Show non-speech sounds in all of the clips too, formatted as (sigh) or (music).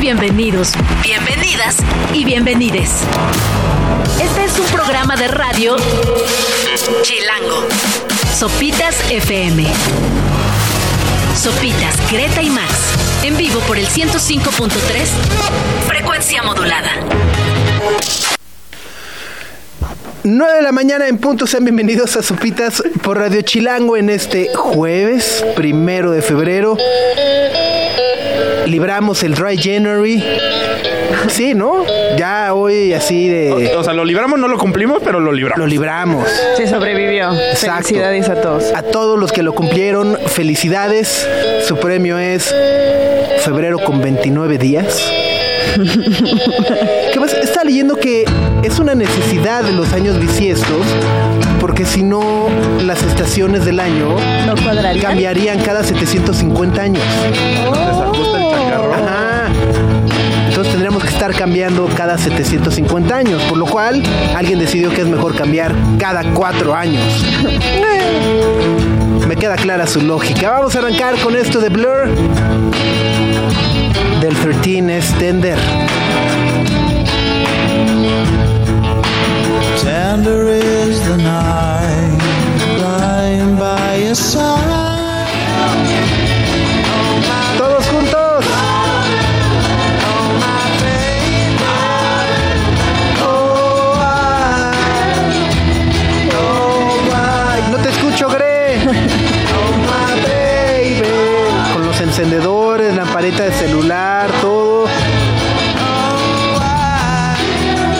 bienvenidos, bienvenidas y bienvenides. Este es un programa de radio Chilango. Sopitas FM. Sopitas, Greta y Max. En vivo por el 105.3. Frecuencia modulada. 9 de la mañana en punto, sean bienvenidos a Sopitas por Radio Chilango en este jueves, primero de febrero. Libramos el Dry January. Sí, ¿no? Ya hoy así de... O sea, lo libramos, no lo cumplimos, pero lo libramos. Lo libramos. Se sobrevivió. Exacto. Felicidades a todos. A todos los que lo cumplieron, felicidades. Su premio es febrero con 29 días. (laughs) ¿Qué más? Está leyendo que es una necesidad de los años bisiestos porque si no las estaciones del año ¿No cuadrarían? cambiarían cada 750 años. Ajá. Estar cambiando cada 750 años, por lo cual alguien decidió que es mejor cambiar cada cuatro años. Me queda clara su lógica. Vamos a arrancar con esto de Blur. Del 13 es Tender. Tender is the night lying by your side. Encendedores, lamparita de celular, todo.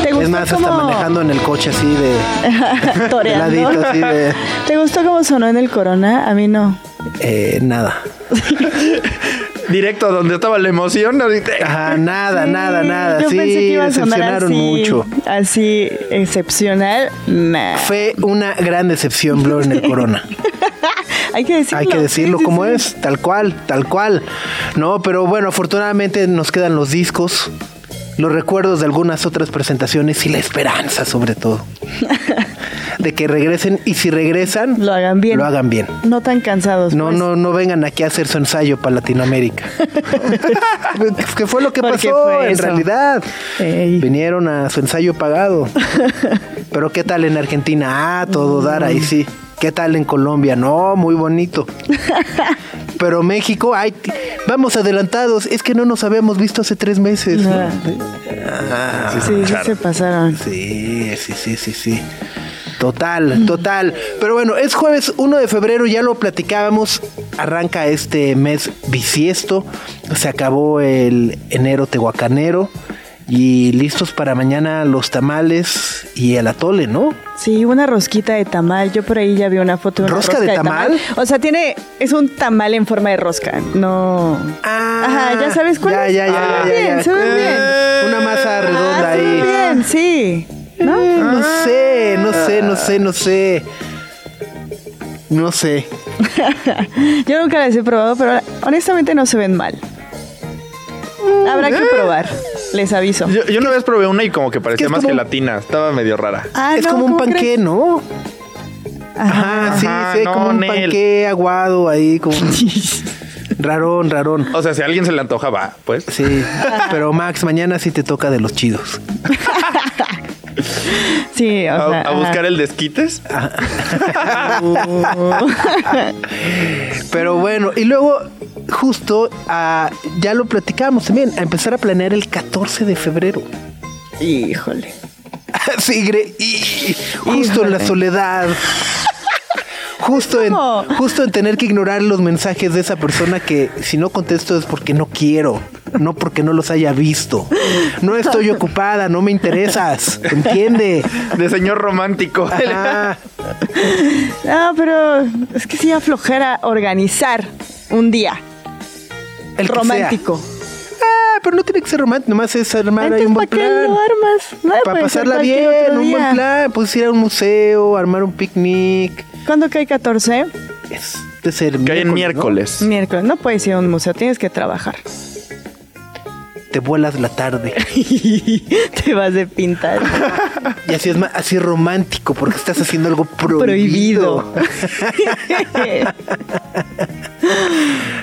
¿Te gustó Es más, está cómo- manejando en el coche así de, (laughs) de Toreando. ladito, así de ¿Te gustó cómo sonó en el Corona? A mí no. eh, nada. (laughs) Directo a donde estaba la emoción. ahorita. Ajá, nada, Sí, nada, nada. Yo sí, pensé que iba a sonar decepcionaron así, mucho. Así excepcional. Nah. Fue una gran decepción Blur en el Corona. (laughs) Hay que decirlo. Hay que decirlo Sí, sí, como sí. es, tal cual, tal cual. No, pero bueno, afortunadamente nos quedan los discos, los recuerdos de algunas otras presentaciones y la esperanza sobre todo. (laughs) de que regresen y si regresan, Lo hagan bien. Lo hagan bien. No tan cansados. No, pues. no, no vengan aquí a hacer su ensayo para Latinoamérica. (laughs) que fue lo que pasó en eso. realidad. Ey. Vinieron a su ensayo pagado. (laughs) Pero ¿qué tal en Argentina? Ah, todo dar ahí sí. ¿Qué tal en Colombia? No, muy bonito. (laughs) Pero México, ay, vamos adelantados. Es que no nos habíamos visto hace tres meses. Ah, Sí, sí se pasaron. Sí, sí, sí, sí, sí. Total, total. Pero bueno, es jueves 1 de febrero, ya lo platicábamos. Arranca este mes bisiesto. Se acabó el enero tehuacanero. Y listos para mañana los tamales y el atole, ¿no? Sí, una rosquita de tamal. Yo por ahí ya vi una foto de una ¿Rosca rosca de tamal? O sea, tiene es un tamal en forma de rosca. No. Ah, Ajá, ya sabes cuál ya, es. Ya, ya, Ah, ya, bien, ya. se ve bien. Una masa redonda Ah, se ve ahí. bien, sí. ¿No? Eh, No sé, no sé, no sé, no sé. No sé. (laughs) Yo nunca las he probado, pero honestamente no se ven mal. Habrá que probar. Les aviso. Yo, yo una vez probé una y como que parecía es más como- gelatina. Estaba medio rara. Ah, es no, como un ¿cómo panqué, crees? ¿no? Ajá, sí, Ajá, sí, no, como un Nel. panqué aguado ahí, como (laughs) rarón, rarón. O sea, si a alguien se le antoja, va, pues. Sí, pero Max, mañana sí te toca de los chidos. (laughs) Sí, o A, sea, a buscar ajá. el desquites. (laughs) Pero bueno, y luego justo ah, ya lo platicamos también, a empezar a planear el 14 de febrero. Híjole. (laughs) Sí, y justo en la soledad. Justo en, justo en tener que ignorar los mensajes de esa persona que si no contesto es porque no quiero, no porque no los haya visto. No estoy (laughs) ocupada, no me interesas, ¿entiende? De señor romántico. Ajá. No, pero es que sí aflojera organizar un día El que romántico. Ah, pero no tiene que ser romántico, nomás es armar ahí un ¿para buen qué plan. lo armas? No, Para pasarla bien, un buen plan, pues ir a un museo, armar un picnic. ¿Cuándo cae 14? Es de ser Que hay en ¿no? miércoles. Miércoles. No puedes ir a un museo, tienes que trabajar. Te vuelas la tarde. (laughs) Te vas de pintar. Y así es más, así romántico, porque estás haciendo algo prohibido. Prohibido. (laughs)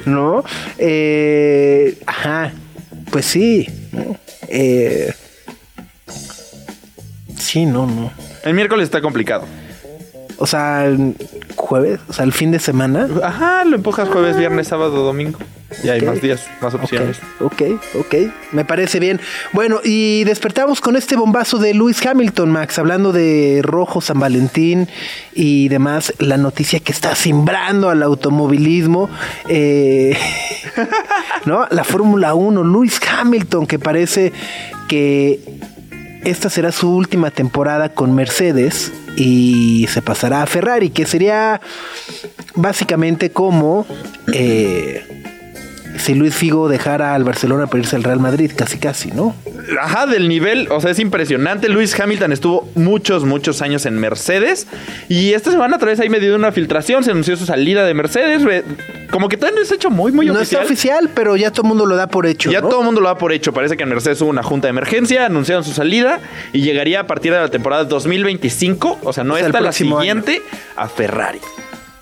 ¿No? Eh, ajá. Pues sí. Eh, sí, no, no. El miércoles está complicado. O sea, jueves, o sea, el fin de semana. Ajá, lo empujas jueves, viernes, sábado, domingo. Y hay Ok. más días, más opciones. Ok, ok, me parece bien. Bueno, y despertamos con este bombazo de Lewis Hamilton, Max, hablando de Rojo San Valentín y demás, la noticia que está simbrando al automovilismo, eh, (laughs) ¿no? La Fórmula 1, Lewis Hamilton, que parece que esta será su última temporada con Mercedes y se pasará a Ferrari, que sería básicamente como eh, si Luis Figo dejara al Barcelona para irse al Real Madrid, casi casi, ¿no? Ajá, del nivel, o sea, es impresionante. Lewis Hamilton estuvo muchos, muchos años en Mercedes. Y esta semana otra vez ahí me dio una filtración, se anunció su salida de Mercedes. Como que todavía no es hecho muy, muy no oficial. está oficial, pero ya todo el mundo lo da por hecho. Ya ¿no? todo el mundo lo da por hecho. Parece que en Mercedes hubo una junta de emergencia, anunciaron su salida y llegaría a partir de la temporada 2025, o sea, no O sea, esta, la siguiente, a Ferrari.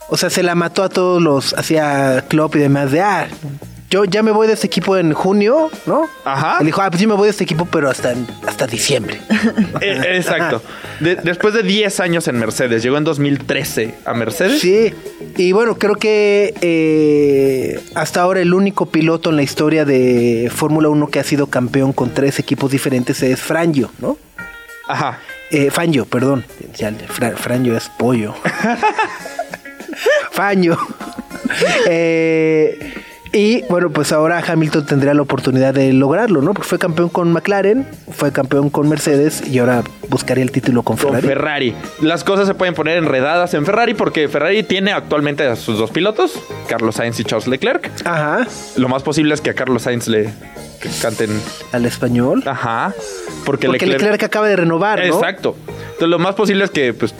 O sea, se la mató a todos los, hacia Klopp y demás, de, ah, yo ya me voy de este equipo en junio, ¿no? Ajá. Él dijo, ah, pues yo me voy de este equipo, pero hasta, hasta diciembre. (laughs) Eh, exacto. De- después de 10 años en Mercedes, llegó en 2013 a Mercedes. Sí, y bueno, creo que eh, hasta ahora el único piloto en la historia de Fórmula 1 que ha sido campeón con tres equipos diferentes es Frangio, ¿no? Ajá. Eh, Fangio, perdón. Ya, Fra- Frangio es pollo. (laughs) Fangio. (laughs) Eh, y bueno, pues ahora Hamilton tendrá la oportunidad de lograrlo, ¿no? Porque fue campeón con McLaren, fue campeón con Mercedes y ahora buscaría el título con Con Ferrari. Ferrari. Las cosas se pueden poner enredadas en Ferrari porque Ferrari tiene actualmente a sus dos pilotos, Carlos Sainz y Charles Leclerc. Ajá, Lo más posible es que a Carlos Sainz le canten. al español. Ajá. Porque, Porque Leclerc, acaba de renovar, ¿no? Exacto. Entonces lo más posible es que, pues,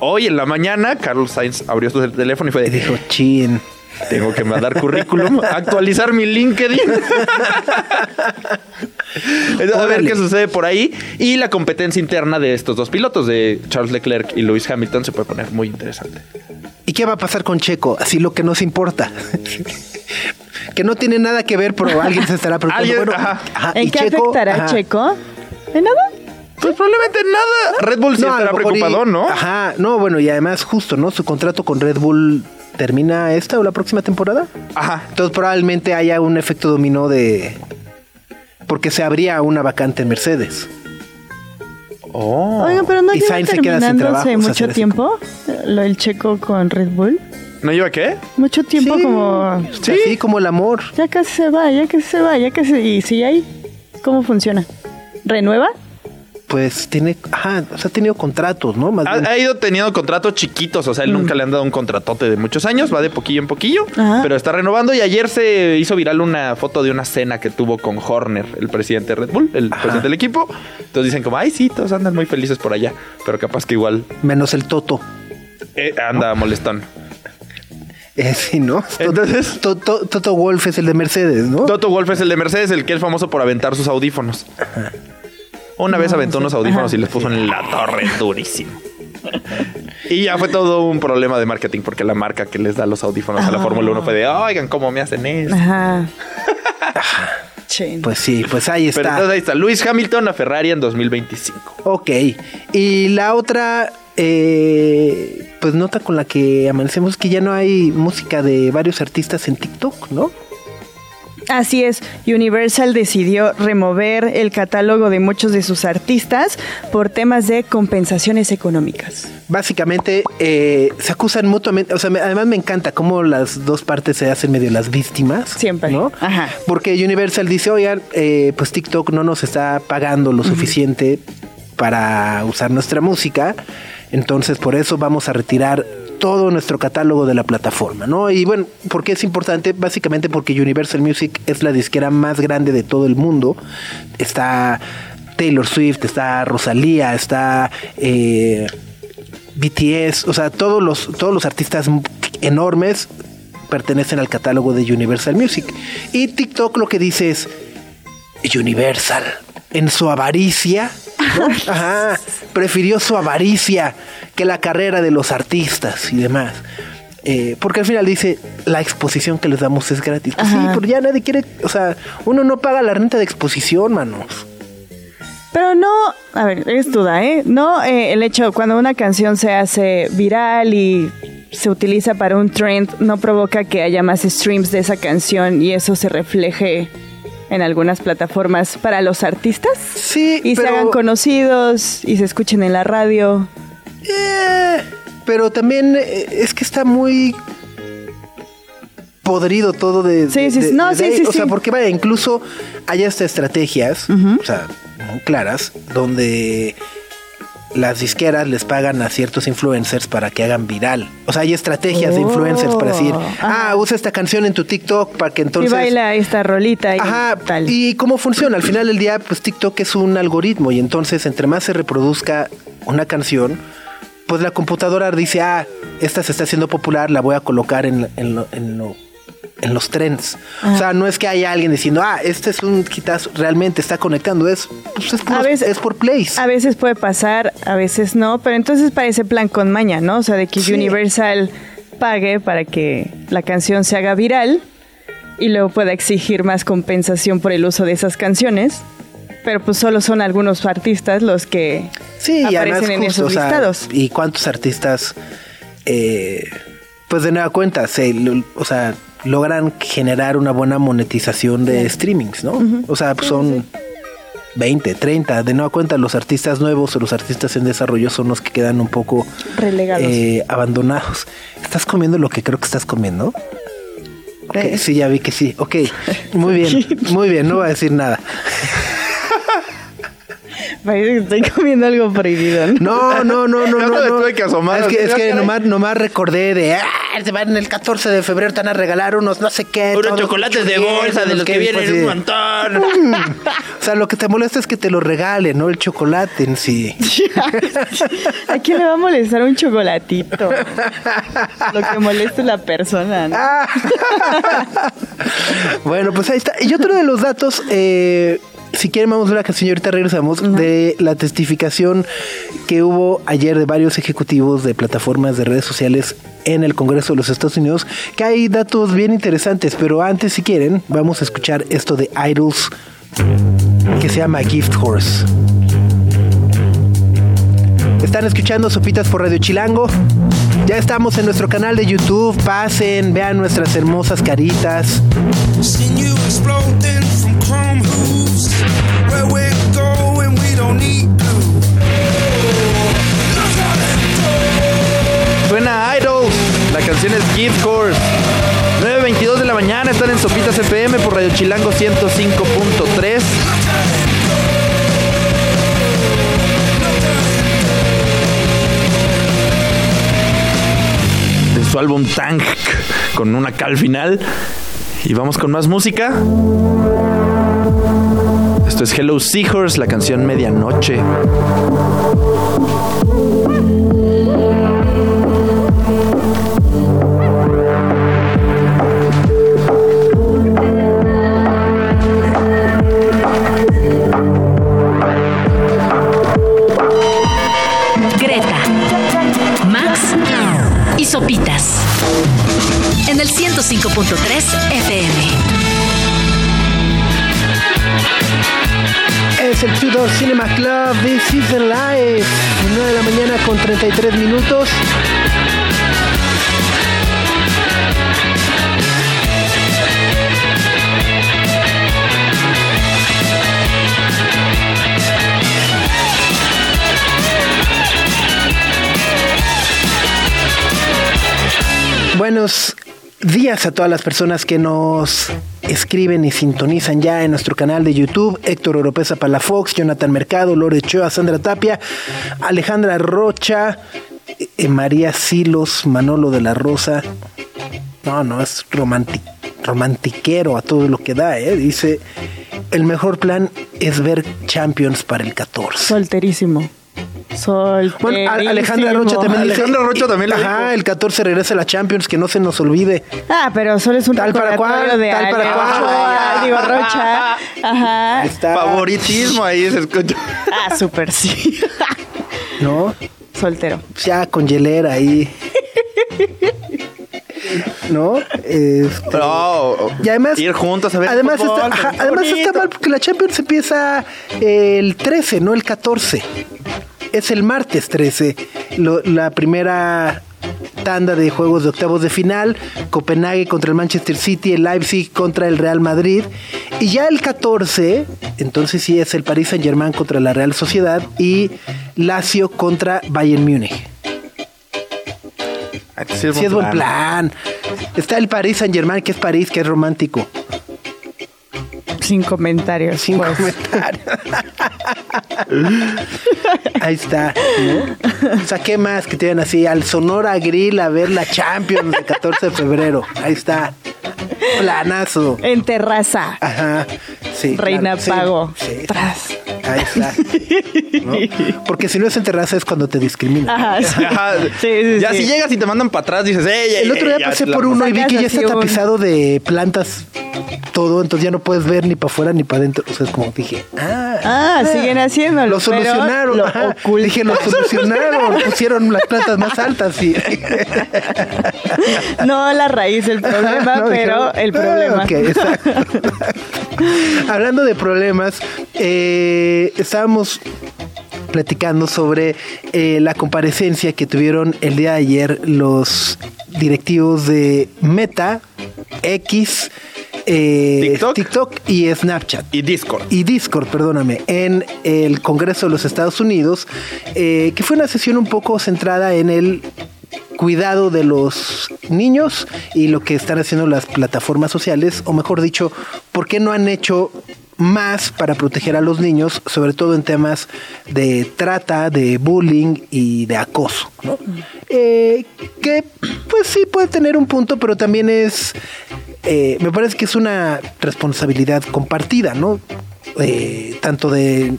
hoy en la mañana, Carlos Sainz abrió su teléfono y fue Y de, dijo, chin. Tengo que mandar currículum, actualizar mi LinkedIn. Entonces, a ver qué sucede por ahí. Y la competencia interna de estos dos pilotos, de Charles Leclerc y Lewis Hamilton, se puede poner muy interesante. ¿Y qué va a pasar con Checo? Así lo que nos importa. que no tiene nada que ver, pero alguien se estará preguntando. Bueno, ajá. ajá, ¿En y qué Checo, afectará ajá. Checo? ¿De nada? Pues probablemente nada. Red Bull sí No, estará y- preocupado, ¿no? Ajá, no, bueno, y además justo, ¿no? Su contrato con Red Bull termina esta o la próxima temporada. Ajá. Entonces probablemente haya un efecto dominó de... Porque se abría una vacante en Mercedes. Oh. Oigan, pero no Y lleva se queda sin terminando trabajo, hace o sea, mucho tiempo lo del Checo con Red Bull. ¿No lleva qué? Mucho tiempo Sí. como... Sí. Así como el amor. Ya casi se va, ya casi se va, ya casi... ¿Y sigue ahí? ¿Cómo funciona? ¿Renueva? Pues tiene... Ajá, o sea, ha tenido contratos, ¿no? Más. Ha, ha ido teniendo contratos chiquitos, o sea, él nunca le han dado un contratote de muchos años, va de poquillo en poquillo, Ajá. pero está renovando y ayer se hizo viral una foto de una cena que tuvo con Horner, el presidente de Red Bull, el presidente del equipo. Entonces dicen como, ay, sí, todos andan muy felices por allá, pero capaz que igual Menos el Toto. eh, anda molestón. Eh, sí, ¿no? Entonces- To- to- Toto Wolf es el de Mercedes, ¿no? Toto Wolf es el de Mercedes, el que es famoso por aventar sus audífonos. Una vez aventó unos audífonos Ajá. y les puso en la torre durísimo. Y ya fue todo un problema de marketing porque la marca que les da los audífonos a la Fórmula 1 fue de, oigan, ¿cómo me hacen eso? Ajá. (laughs) Chin. Pues sí, pues ahí Pero está. entonces ahí está, Luis Hamilton a Ferrari en 2025. Ok. Y la otra, eh, pues nota con la que amanecemos es que ya no hay música de varios artistas en TikTok, ¿no? Así es, Universal decidió remover el catálogo de muchos de sus artistas por temas de compensaciones económicas. Básicamente eh, se acusan mutuamente, o sea, me- además me encanta cómo las dos partes se hacen medio las víctimas. Siempre. ¿no? Ajá. Porque Universal dice, oigan, eh, pues TikTok no nos está pagando lo suficiente para usar nuestra música, entonces por eso vamos a retirar todo nuestro catálogo de la plataforma, ¿no? Y bueno, ¿por qué es importante? Básicamente porque Universal Music es la disquera más grande de todo el mundo. Está Taylor Swift, está Rosalía, está eh, BTS, o sea, todos los, todos los artistas enormes pertenecen al catálogo de Universal Music. Y TikTok lo que dice es Universal, en su avaricia, ¿no? Ajá, prefirió su avaricia que la carrera de los artistas y demás. eh, porque al final dice, la exposición que les damos es gratis. Pues sí, pero ya nadie quiere, o sea, uno no paga la renta de exposición, manos. Pero no, a ver, es duda, ¿eh? No eh, el hecho, cuando una canción se hace viral y se utiliza para un trend, no provoca que haya más streams de esa canción y eso se refleje en algunas plataformas para los artistas. Sí, Y se hagan conocidos y se escuchen en la radio. Eh, pero también eh, es que está muy podrido todo de... Sí, sí, de- no, de sí, sí, O sea, porque vaya, incluso hay hasta estrategias, o sea, muy claras, donde las disqueras les pagan a ciertos influencers para que hagan viral. O sea, hay estrategias de Oh, influencers para decir, ah, ajá. usa esta canción en tu TikTok para que entonces... y baila esta rolita y Ajá, tal. ¿y cómo funciona? Al final del día, pues TikTok es un algoritmo y entonces entre más se reproduzca una canción, pues la computadora dice, ah, esta se está haciendo popular, la voy a colocar en, en, lo- en, lo- en los trends. O sea, no es que haya alguien diciendo, ah, este es un quitazo, realmente está conectando, es, pues es, puro- A veces- es por plays. A veces puede pasar, a veces no, pero entonces parece plan con maña, ¿no? O sea, de que Sí. Universal pague para que la canción se haga viral y luego pueda exigir más compensación por el uso de esas canciones. Pero pues solo son algunos artistas los que Sí, aparecen en justo, esos o sea, listados. y cuántos artistas, eh, pues de nueva cuenta, se, o sea, logran generar una buena monetización de streamings, ¿no? O sea, pues son 20, 30, de nueva cuenta los artistas nuevos o los artistas en desarrollo son los que quedan un poco Relegados. eh, abandonados. ¿Estás comiendo lo que creo que estás comiendo? Eh. sí, ya vi que sí. Ok, muy (laughs) bien, muy bien, no voy a decir nada. Parece que estoy comiendo algo prohibido, ¿no? No, no, no, no, Ya no. me no. tuve que asomar, Es que, es que nomás, nomás recordé de, ah, se van el 14 de febrero, te van a regalar unos no sé qué. Unos chocolates de bolsa, de los que vienen pues, un montón. (laughs) O sea, lo que te molesta es que te lo regalen, no el chocolate en sí. (laughs) ¿A quién le va a molestar un chocolatito? Lo que molesta es la persona, ¿no? Ah. (laughs) bueno, pues ahí está. Y otro de los datos, eh, si quieren vamos a ver la canción y ahorita regresamos, de la testificación que hubo ayer de varios ejecutivos de plataformas de redes sociales en el Congreso de los Estados Unidos, que hay datos bien interesantes, pero antes si quieren, vamos a escuchar esto de Idols que se llama Gift Horse. Están escuchando Sopitas por Radio Chilango. Ya estamos en nuestro canal de YouTube. Pasen, vean nuestras hermosas caritas. Suena Idols. La canción es Gift Course. 9.22 de la mañana. Están en Sopitas FM por Radio Chilango 105.3. De su álbum Tank con una K al final. Y vamos con más música. Esto es Hello Seahorse, la canción Medianoche. Greta, Max y Sopitas. En el 105.3 el Tudor Cinema Club. This is the live. 9 de la mañana con 33 minutos. Buenos días a todas las personas que nos escriben y sintonizan ya en nuestro canal de YouTube. Héctor Oropesa Palafox, Jonathan Mercado, Lore Choa, Sandra Tapia, Alejandra Rocha, eh, María Silos, Manolo de la Rosa. No, no, es romanti- romantiquero a todo lo que da, ¿eh? Dice, el mejor plan es ver Champions para el 14. Solterísimo. Solterísimo. Bueno, Alejandra Rocha también dice- Alejandra Rocha también Ajá, dijo. el 14 regresa a la Champions, que no se nos olvide. Ah, pero solo es un Tal para cual, de tal para cual. Ochoa, digo Rocha. Ajá. Ahí está. Favoritismo ahí se escucha. Ah, súper sí. ¿No? Soltero. Ya con hielera ahí. ¿no? Este, Pero, y además, ir juntos a ver además, fútbol, está, ajá, además está mal porque la Champions empieza el 13, no el 14. Es el martes 13. Lo- la primera tanda de juegos de octavos de final, Copenhague contra el Manchester City, el Leipzig contra el Real Madrid y ya el 14, entonces sí es el Paris Saint-Germain contra la Real Sociedad y Lazio contra Bayern Múnich. Es Sí es buen plan. Está el Paris Saint-Germain, que es París, que es romántico. Sin comentarios. Sin pues. comentarios. Ahí está. ¿no? O sea, ¿qué más que tienen así? Al Sonora Grill a ver la Champions el 14 de febrero. Ahí está. Planazo. En terraza. Ajá. Sí. Reina claro. Sí, Pago. sí. Tras. Ahí está. ¿No? Porque si no es en terraza es cuando te discriminan. Ajá, sí. Ajá. Sí, sí, ya sí. si llegas y te mandan para atrás, dices, ey, ey, El otro día pasé por uno y vi que ya está tapizado de plantas todo, entonces ya no puedes ver ni para afuera ni para adentro. O sea, es como dije, ah, Ah, siguen haciéndolo. Lo solucionaron. Lo ajá. ocultan. Dije, lo solucionaron. Pusieron las plantas más altas y. No la raíz del problema, (laughs) No, pero el problema. "Ah, ok, exacto. (laughs) Hablando de problemas, eh, estábamos platicando sobre eh, la comparecencia que tuvieron el día de ayer los directivos de Meta, X, eh, TikTok. y Snapchat Y Discord. y Discord, perdóname, en el Congreso de los Estados Unidos, eh, que fue una sesión un poco centrada en el cuidado de los niños y lo que están haciendo las plataformas sociales, o mejor dicho, por qué no han hecho más para proteger a los niños, sobre todo en temas de trata, de bullying y de acoso, ¿no? Eh, que pues sí puede tener un punto, pero también es, eh, me parece que es una responsabilidad compartida, ¿no? Eh, tanto de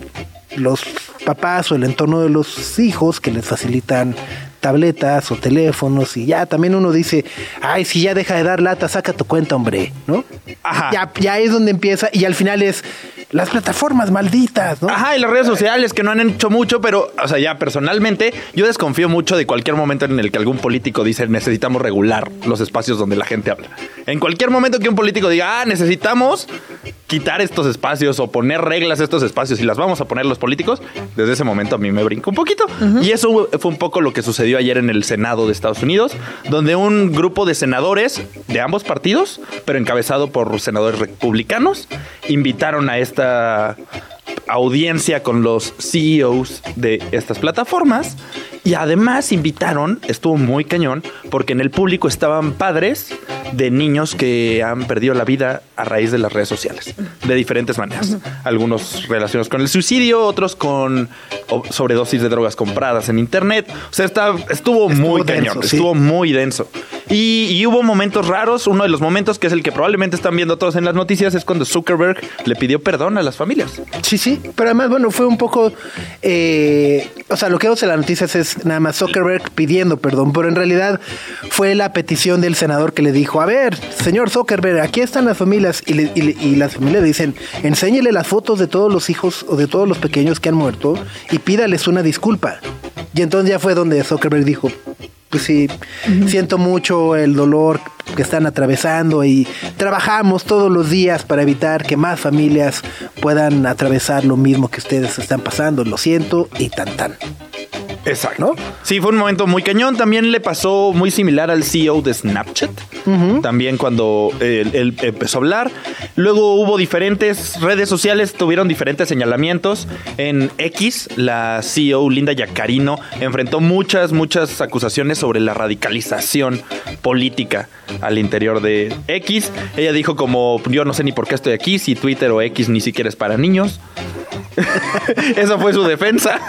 los papás o el entorno de los hijos que les facilitan tabletas o teléfonos y ya también uno dice, ay, si ya deja de dar lata, saca tu cuenta, hombre, ¿no? Ajá. Ya, ya es donde empieza y al final es las plataformas malditas, ¿no? Ajá, y las redes sociales que no han hecho mucho, pero, o sea, ya personalmente, yo desconfío mucho de cualquier momento en el que algún político dice necesitamos regular los espacios donde la gente habla. En cualquier momento que un político diga, ah, necesitamos quitar estos espacios o poner reglas a estos espacios y las vamos a poner los políticos, desde ese momento a mí me brinca un poquito. Y eso fue un poco lo que sucedió ayer en el Senado de Estados Unidos, donde un grupo de senadores de ambos partidos, pero encabezado por senadores republicanos, invitaron a esta audiencia con los CEOs de estas plataformas y además invitaron, estuvo muy cañón, porque en el público estaban padres de niños que han perdido la vida a raíz de las redes sociales, de diferentes maneras. Algunos relacionados con el suicidio, otros con sobredosis de drogas compradas en internet. O sea, está- estuvo, muy denso, cañón, sí. estuvo muy denso. Y, hubo momentos raros. Uno de los momentos que es el que probablemente están viendo todos en las noticias es cuando Zuckerberg le pidió perdón a las familias. Sí, sí, pero además, bueno, fue un poco, eh, o sea, lo que vemos en las noticias es nada más Zuckerberg pidiendo perdón, pero en realidad fue la petición del senador que le dijo, a ver, señor Zuckerberg, aquí están las familias, y, le- y le- y las familias le dicen, enséñele las fotos de todos los hijos o de todos los pequeños que han muerto y pídales una disculpa. Y entonces ya fue donde Zuckerberg dijo, pues sí, siento mucho el dolor que están atravesando y trabajamos todos los días para evitar que más familias puedan atravesar lo mismo que ustedes están pasando. Lo siento y tan tan. Exacto. ¿No? Sí, fue un momento muy cañón. También le pasó muy similar al CEO de Snapchat. También cuando él, él empezó a hablar. Luego hubo diferentes redes sociales, tuvieron diferentes señalamientos. En X, la CEO Linda Yacarino enfrentó muchas, muchas acusaciones sobre la radicalización política al interior de X. Ella dijo como, yo no sé ni por qué estoy aquí, si Twitter o X ni siquiera es para niños. (laughs) Esa fue su defensa.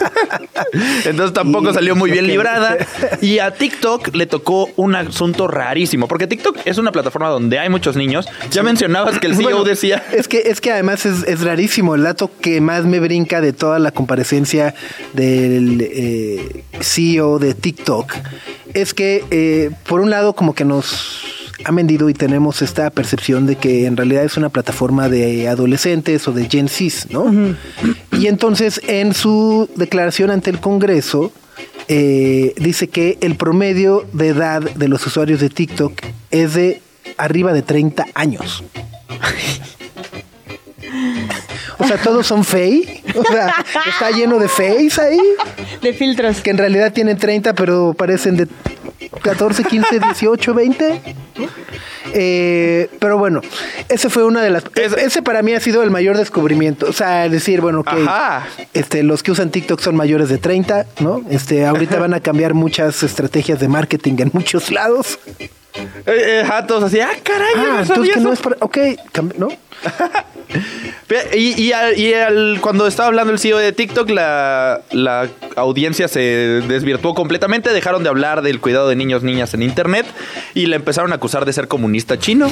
(laughs) Entonces tampoco salió muy bien librada. (laughs) Y a TikTok le tocó un asunto rarísimo, porque TikTok es una plataforma donde hay muchos niños. Ya mencionabas que el CEO Bueno, decía... Es que, es que además es, es rarísimo. El dato que más me brinca de toda la comparecencia del eh, CEO de TikTok es que, eh, por un lado, como que nos ha vendido y tenemos esta percepción de que en realidad es una plataforma de adolescentes o de Gen Z, ¿no? Y entonces, en su declaración ante el Congreso, eh, dice que el promedio de edad de los usuarios de TikTok es de arriba de 30 años. O sea, todos son fey. O sea, está lleno de feys ahí. De filtros. Que en realidad tienen 30, pero parecen de 14, 15, 18, 20. Eh, pero bueno, ese fue una de las. ese para mí ha sido el mayor descubrimiento. O sea, decir, bueno, que este, los que usan TikTok son mayores de 30, ¿no? Este, ahorita van a cambiar muchas estrategias de marketing en muchos lados. Eh, eh, así, ah, caray, Ah, no sabía que no eso". es para. Ok, ¿no? (laughs) Y, y al- y al- cuando estaba hablando el CEO de TikTok, la, la audiencia se desvirtuó completamente. Dejaron de hablar del cuidado de niños, niñas en Internet y le empezaron a acusar de ser comunista chino.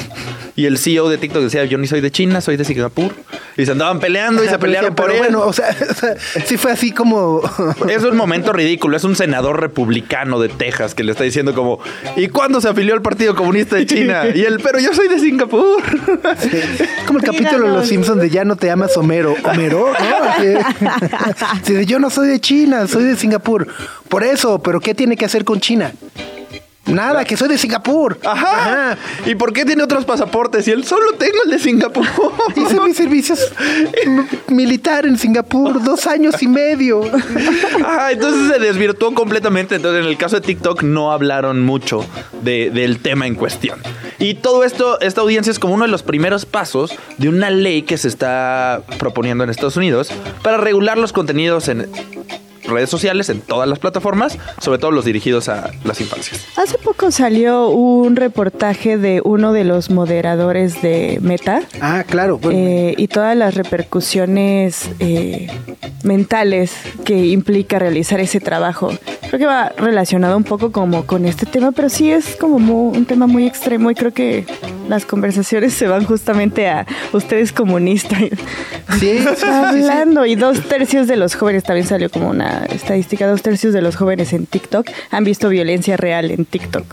Y el CEO de TikTok decía: Yo ni soy de China, soy de Singapur. Y se andaban peleando y (laughs) se pelearon por él. bueno, o sea, (laughs) o sea, sí fue así como. Es un momento ridículo. Es un senador republicano de Texas que le está diciendo como, ¿y cuándo se afilió al Partido Comunista de China? Y él, pero yo soy de Singapur. (laughs) como el capítulo de Los Simpsons de Ya no te amas Homero. Homero, ¿no? (laughs) De, yo no soy de China, soy de Singapur. Por eso, pero ¿qué tiene que hacer con China? Nada, que soy de Singapur. Ajá. ¿Y por qué tiene otros pasaportes? Y él solo tengo el de Singapur. Hice mi servicio militar en Singapur dos años y medio. Ajá, entonces se desvirtuó completamente. Entonces, en el caso de TikTok, no hablaron mucho de- del tema en cuestión. Y todo esto, esta audiencia es como uno de los primeros pasos de una ley que se está proponiendo en Estados Unidos para regular los contenidos en redes sociales, en todas las plataformas, sobre todo los dirigidos a las infancias. Hace poco salió un reportaje de uno de los moderadores de Meta Ah, claro. bueno. eh, y todas las repercusiones eh, mentales que implica realizar ese trabajo. Creo que va relacionado un poco como con este tema, pero sí es como mu- un tema muy extremo y creo que las conversaciones se van justamente a ustedes comunistas. Sí. Hablando y dos tercios de los jóvenes, también salió como una estadística, dos tercios de los jóvenes en TikTok han visto violencia real en TikTok.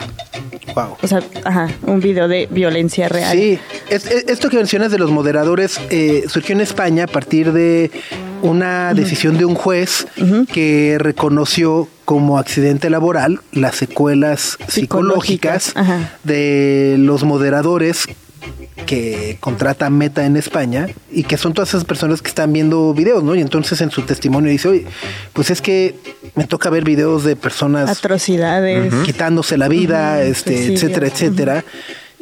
Wow. O sea, ajá, un video de violencia real. Sí, es- es- esto que mencionas de los moderadores eh, surgió en España a partir de una decisión de un juez que reconoció como accidente laboral las secuelas psicológicas, de los moderadores que contrata Meta en España y que son todas esas personas que están viendo videos, ¿no? Y entonces en su testimonio dice, oye, pues es que me toca ver videos de personas Atrocidades. quitándose la vida, este, suicidio. etcétera, etcétera.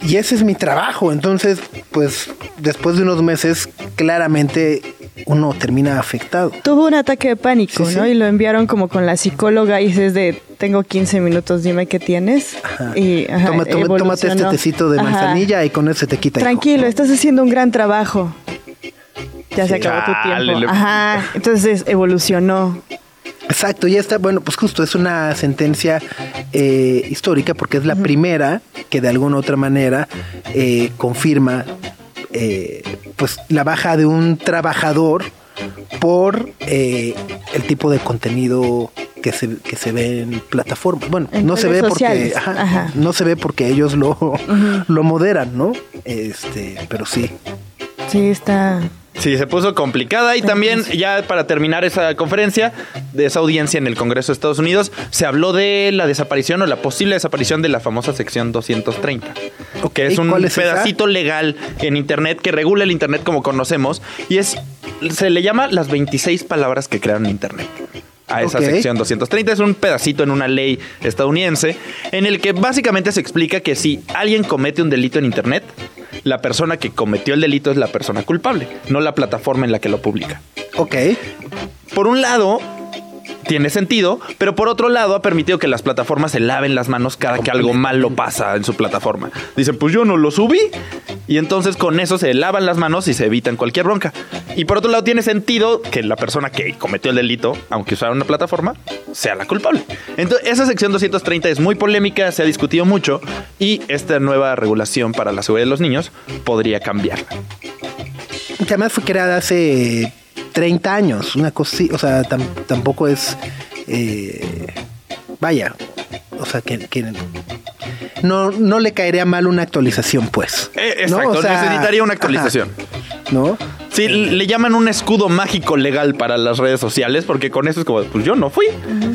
Y ese es mi trabajo. Entonces, pues, después de unos meses, claramente uno termina afectado. Tuvo un ataque de pánico, Sí, ¿no? sí. Y lo enviaron como con la psicóloga y dices de, tengo 15 minutos, dime qué tienes. Y ajá, Toma- toma- tómate este tecito de Ajá. manzanilla y con eso te quita. hijo. Tranquilo, estás haciendo un gran trabajo. Ya se acabó tu tiempo. le- Ajá. Entonces evolucionó. Exacto, ya está. Bueno, pues justo es una sentencia eh, histórica porque es la primera que de alguna u otra manera eh, confirma eh, pues la baja de un trabajador por eh, el tipo de contenido que se, que se ve en plataformas. Bueno, En no se ve porque sociales. ajá, Ajá. no se ve porque ellos lo, lo moderan, ¿no? Este, pero sí. Sí, está. Sí, se puso complicada y también ya para terminar esa conferencia de esa audiencia en el Congreso de Estados Unidos se habló de la desaparición o la posible desaparición de la famosa sección 230, Ok, que es un pedacito legal en internet que regula el internet como conocemos y es se le llama las 26 palabras que crearon internet. A esa sección 230 es un pedacito en una ley estadounidense en el que básicamente se explica que si alguien comete un delito en internet, la persona que cometió el delito es la persona culpable, no la plataforma en la que lo publica. Ok. Por un lado, tiene sentido, pero por otro lado ha permitido que las plataformas se laven las manos cada que algo malo pasa en su plataforma. Dicen, pues yo no lo subí. Y entonces con eso se lavan las manos y se evitan cualquier bronca. Y por otro lado tiene sentido que la persona que cometió el delito, aunque usara una plataforma, sea la culpable. Entonces esa sección 230 es muy polémica, se ha discutido mucho y esta nueva regulación para la seguridad de los niños podría cambiarla. que además fue creada hace 30 años, una cosa o sea, tam- tampoco es, eh, vaya, o sea, que, que no, no le caería mal una actualización, pues. Eh, ¿no? exacto, O sea, necesitaría una actualización. ajá, ¿No? Sí, le llaman un escudo mágico legal para las redes sociales, porque con eso es como, pues yo no fui.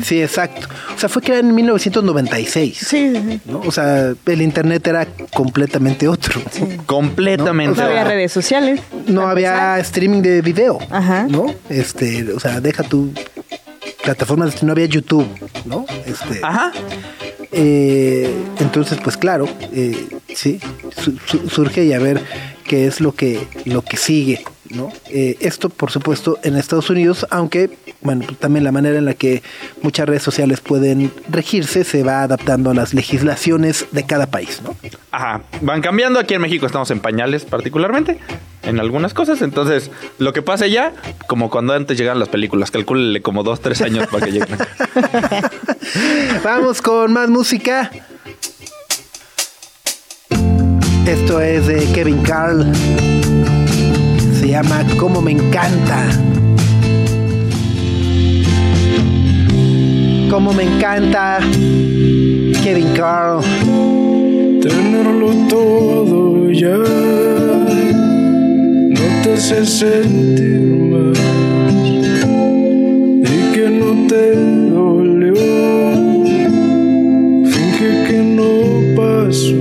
Sí, exacto. O sea, fue creada en 1996. Sí, sí, sí. ¿no? O sea, el internet era completamente otro. Completamente. No había redes sociales. No había streaming de video, Ajá. ¿no? Este, o sea, deja tu plataforma, no había YouTube, ¿no? Este, Ajá. eh, entonces, pues claro, eh, sí, su- su- surge y a ver qué es lo que, lo que sigue, ¿no? Eh, esto, por supuesto, en Estados Unidos, aunque, bueno, pues, también la manera en la que muchas redes sociales pueden regirse se va adaptando a las legislaciones de cada país, ¿no? Ajá. Van cambiando. Aquí en México estamos en pañales, particularmente. En algunas cosas. Entonces, lo que pasa ya, como cuando antes llegaban las películas, calcúlele como dos, tres años para que lleguen. (laughs) Vamos con más música. Esto es de Kevin Carl. Llama Como me encanta. Como me encanta. Kevin Carl. Tenerlo todo ya no te hace sentir más y que no te dolió. Finge que no pasó.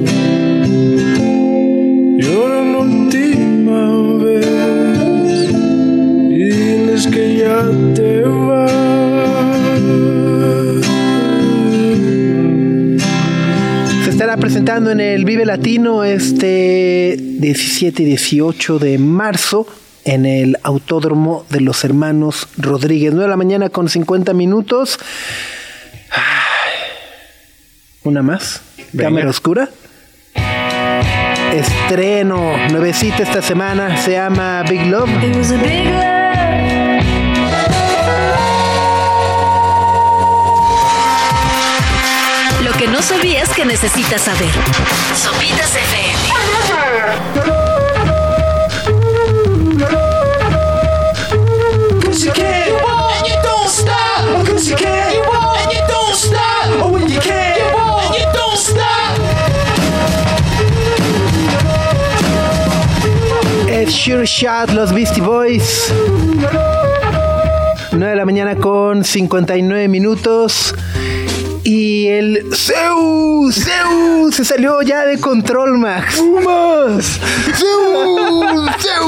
Llora que ya te vas. Se estará presentando en el Vive Latino este 17 y 18 de marzo en el Autódromo de los Hermanos Rodríguez. 9 de la mañana con 50 minutos. Una más. Venga. Cámara oscura. Estreno nuevecita esta semana. Se llama Big Love. No sabías que necesitas saber. Sopitas. Ed Sure Shot, los Beastie Boys. 9 de la mañana con 59 minutos. Y el Seu, Seu se salió ya de control, Max. ¡Pumas! ¡Seu!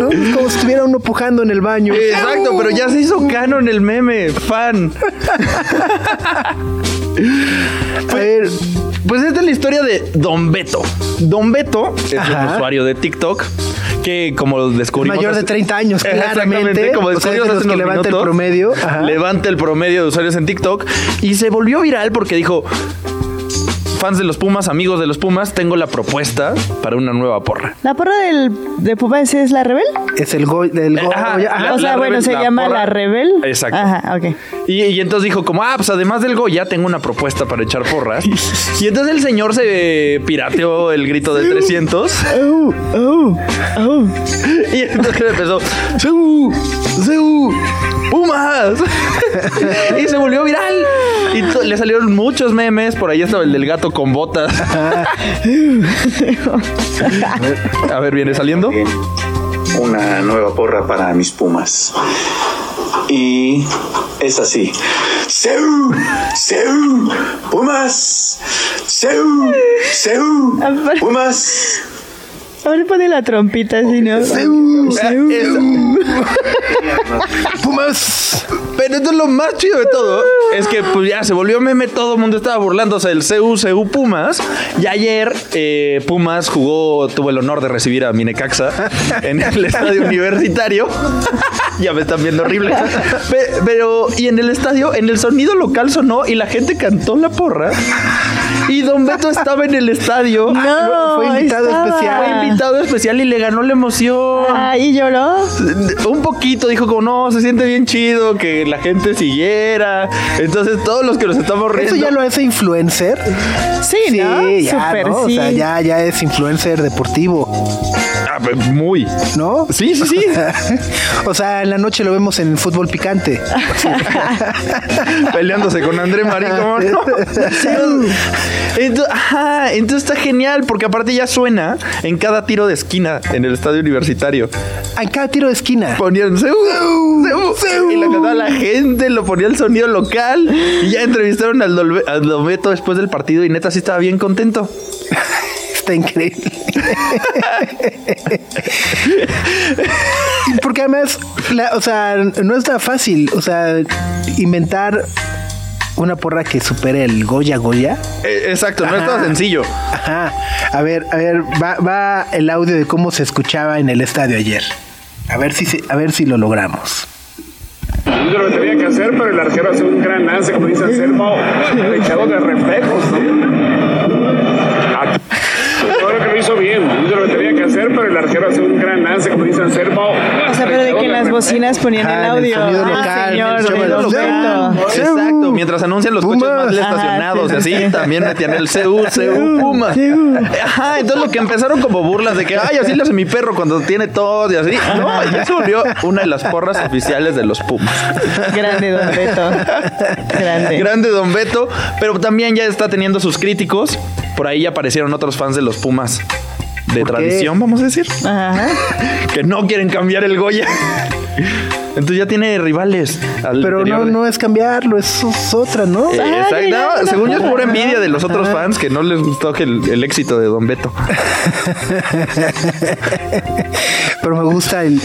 ¿No? Como si estuviera uno pujando en el baño. Exacto, pero ya se hizo canon el meme, fan. A ver, Pues esta es la historia de Don Beto. Don Beto es Ajá. un usuario de TikTok que como descubrimos... Mayor de hace- 30 años, (laughs) Exactamente, claramente. como descubrimos hace que levanta el promedio. Ajá. Levanta el promedio de usuarios en TikTok y se volvió viral porque dijo... Fans de los Pumas, amigos de los Pumas, tengo la propuesta para una nueva porra. ¿La porra del, de Pumas es la Rebel? Es el Goy. El Go- Ajá, Goya. la- o sea, la bueno, Rebel, se la llama porra. la Rebel. Exacto. Ajá, ok. Y, y entonces dijo como, ah, pues además del Goya tengo una propuesta para echar porras. y entonces el señor se pirateó el grito de 300. Oh, oh, oh. Y entonces empezó, ¡Seu! ¡Seu! ¡Pumas! (laughs) y se volvió viral. Y le salieron muchos memes. Por ahí estaba el del gato con botas. (laughs) A ver, viene saliendo. una nueva porra para mis pumas. Y es así. ¡Seu! ¡Seu! ¡Pumas! ¡Seu! ¡Seu! ¡Pumas! A ver, pone la trompita así, ¿no? Pumas. Pero esto es lo más chido de todo. Es que pues ya se volvió meme, todo el mundo estaba burlándose del CU, CU Pumas. Y ayer eh, Pumas jugó, tuvo el honor de recibir a Minecaxa en el estadio universitario. (laughs) ya me están viendo horrible. Pe- Pero, y en el estadio, en el sonido local sonó y la gente cantó la porra. Y Don Beto estaba en el estadio. No, fue invitado estaba. especial. Fue invitado especial y le ganó la emoción. Ah, ¿y lloró? Un poquito, dijo como no, se siente bien chido que la gente siguiera. Entonces todos los que nos estamos riendo. ¿Eso ya lo hace influencer? Sí, ¿no? ya, Súper, ¿no? sí. O sea, ya, ya es influencer deportivo, muy. ¿no? Sí, sí, sí. (laughs) o sea, en la noche lo vemos en el fútbol picante. (laughs) Peleándose con André Marín, ¿cómo no? Entonces, ajá, entonces está genial porque aparte ya suena en cada tiro de esquina en el estadio universitario. En cada tiro de esquina. Ponían Seu, Seu, Seu. y lo cantaba la gente, lo ponía el sonido local y ya entrevistaron al, Dolbe- al Dombeto después del partido y neta sí estaba bien contento. (laughs) Está increíble. (laughs) Porque además, la- o sea, no está fácil. O sea, inventar una porra que supere el Goya Goya. Eh, exacto, no es tan sencillo. Ajá. A ver, a ver, va, va el audio de cómo se escuchaba en el estadio ayer. A ver si, se- a ver si lo logramos. Hizo lo que tenía que hacer, pero el arquero hace un gran lance, como dice Anselmo, echado de reflejos, ¿no? Aquí- Yo creo que lo hizo bien, hizo lo que tenía que hacer, pero el arquero hace un gran lance, como dice Anselmo. O sea, pero de que en las bocinas ponían el el audio. sonido Ah, local, señor, en el sonido local. Exacto, mientras anuncian los coches más estacionados y Ajá, sí, así, sí. también metían el CU, CU, Puma. Ajá, entonces lo que empezaron como burlas de que, ay, así le hace mi perro cuando tiene todo y así. No, ya (laughs) se volvió una de las porras oficiales de los Pumas. Grande, Don Beto. (laughs) Grande. Grande Don Beto, pero también ya está teniendo sus críticos. Por ahí ya aparecieron otros fans de los Pumas de tradición, vamos a decir, Ajá. (laughs) que no quieren cambiar el Goya. Entonces ya tiene rivales. al Pero no, de- no es cambiarlo, eso es otra, ¿no? Eh, Exacto. Ay, No, no, no, según yo es pura envidia de los otros fans que no les gustó que el, el éxito de Don Beto. (laughs) Pero me gusta el.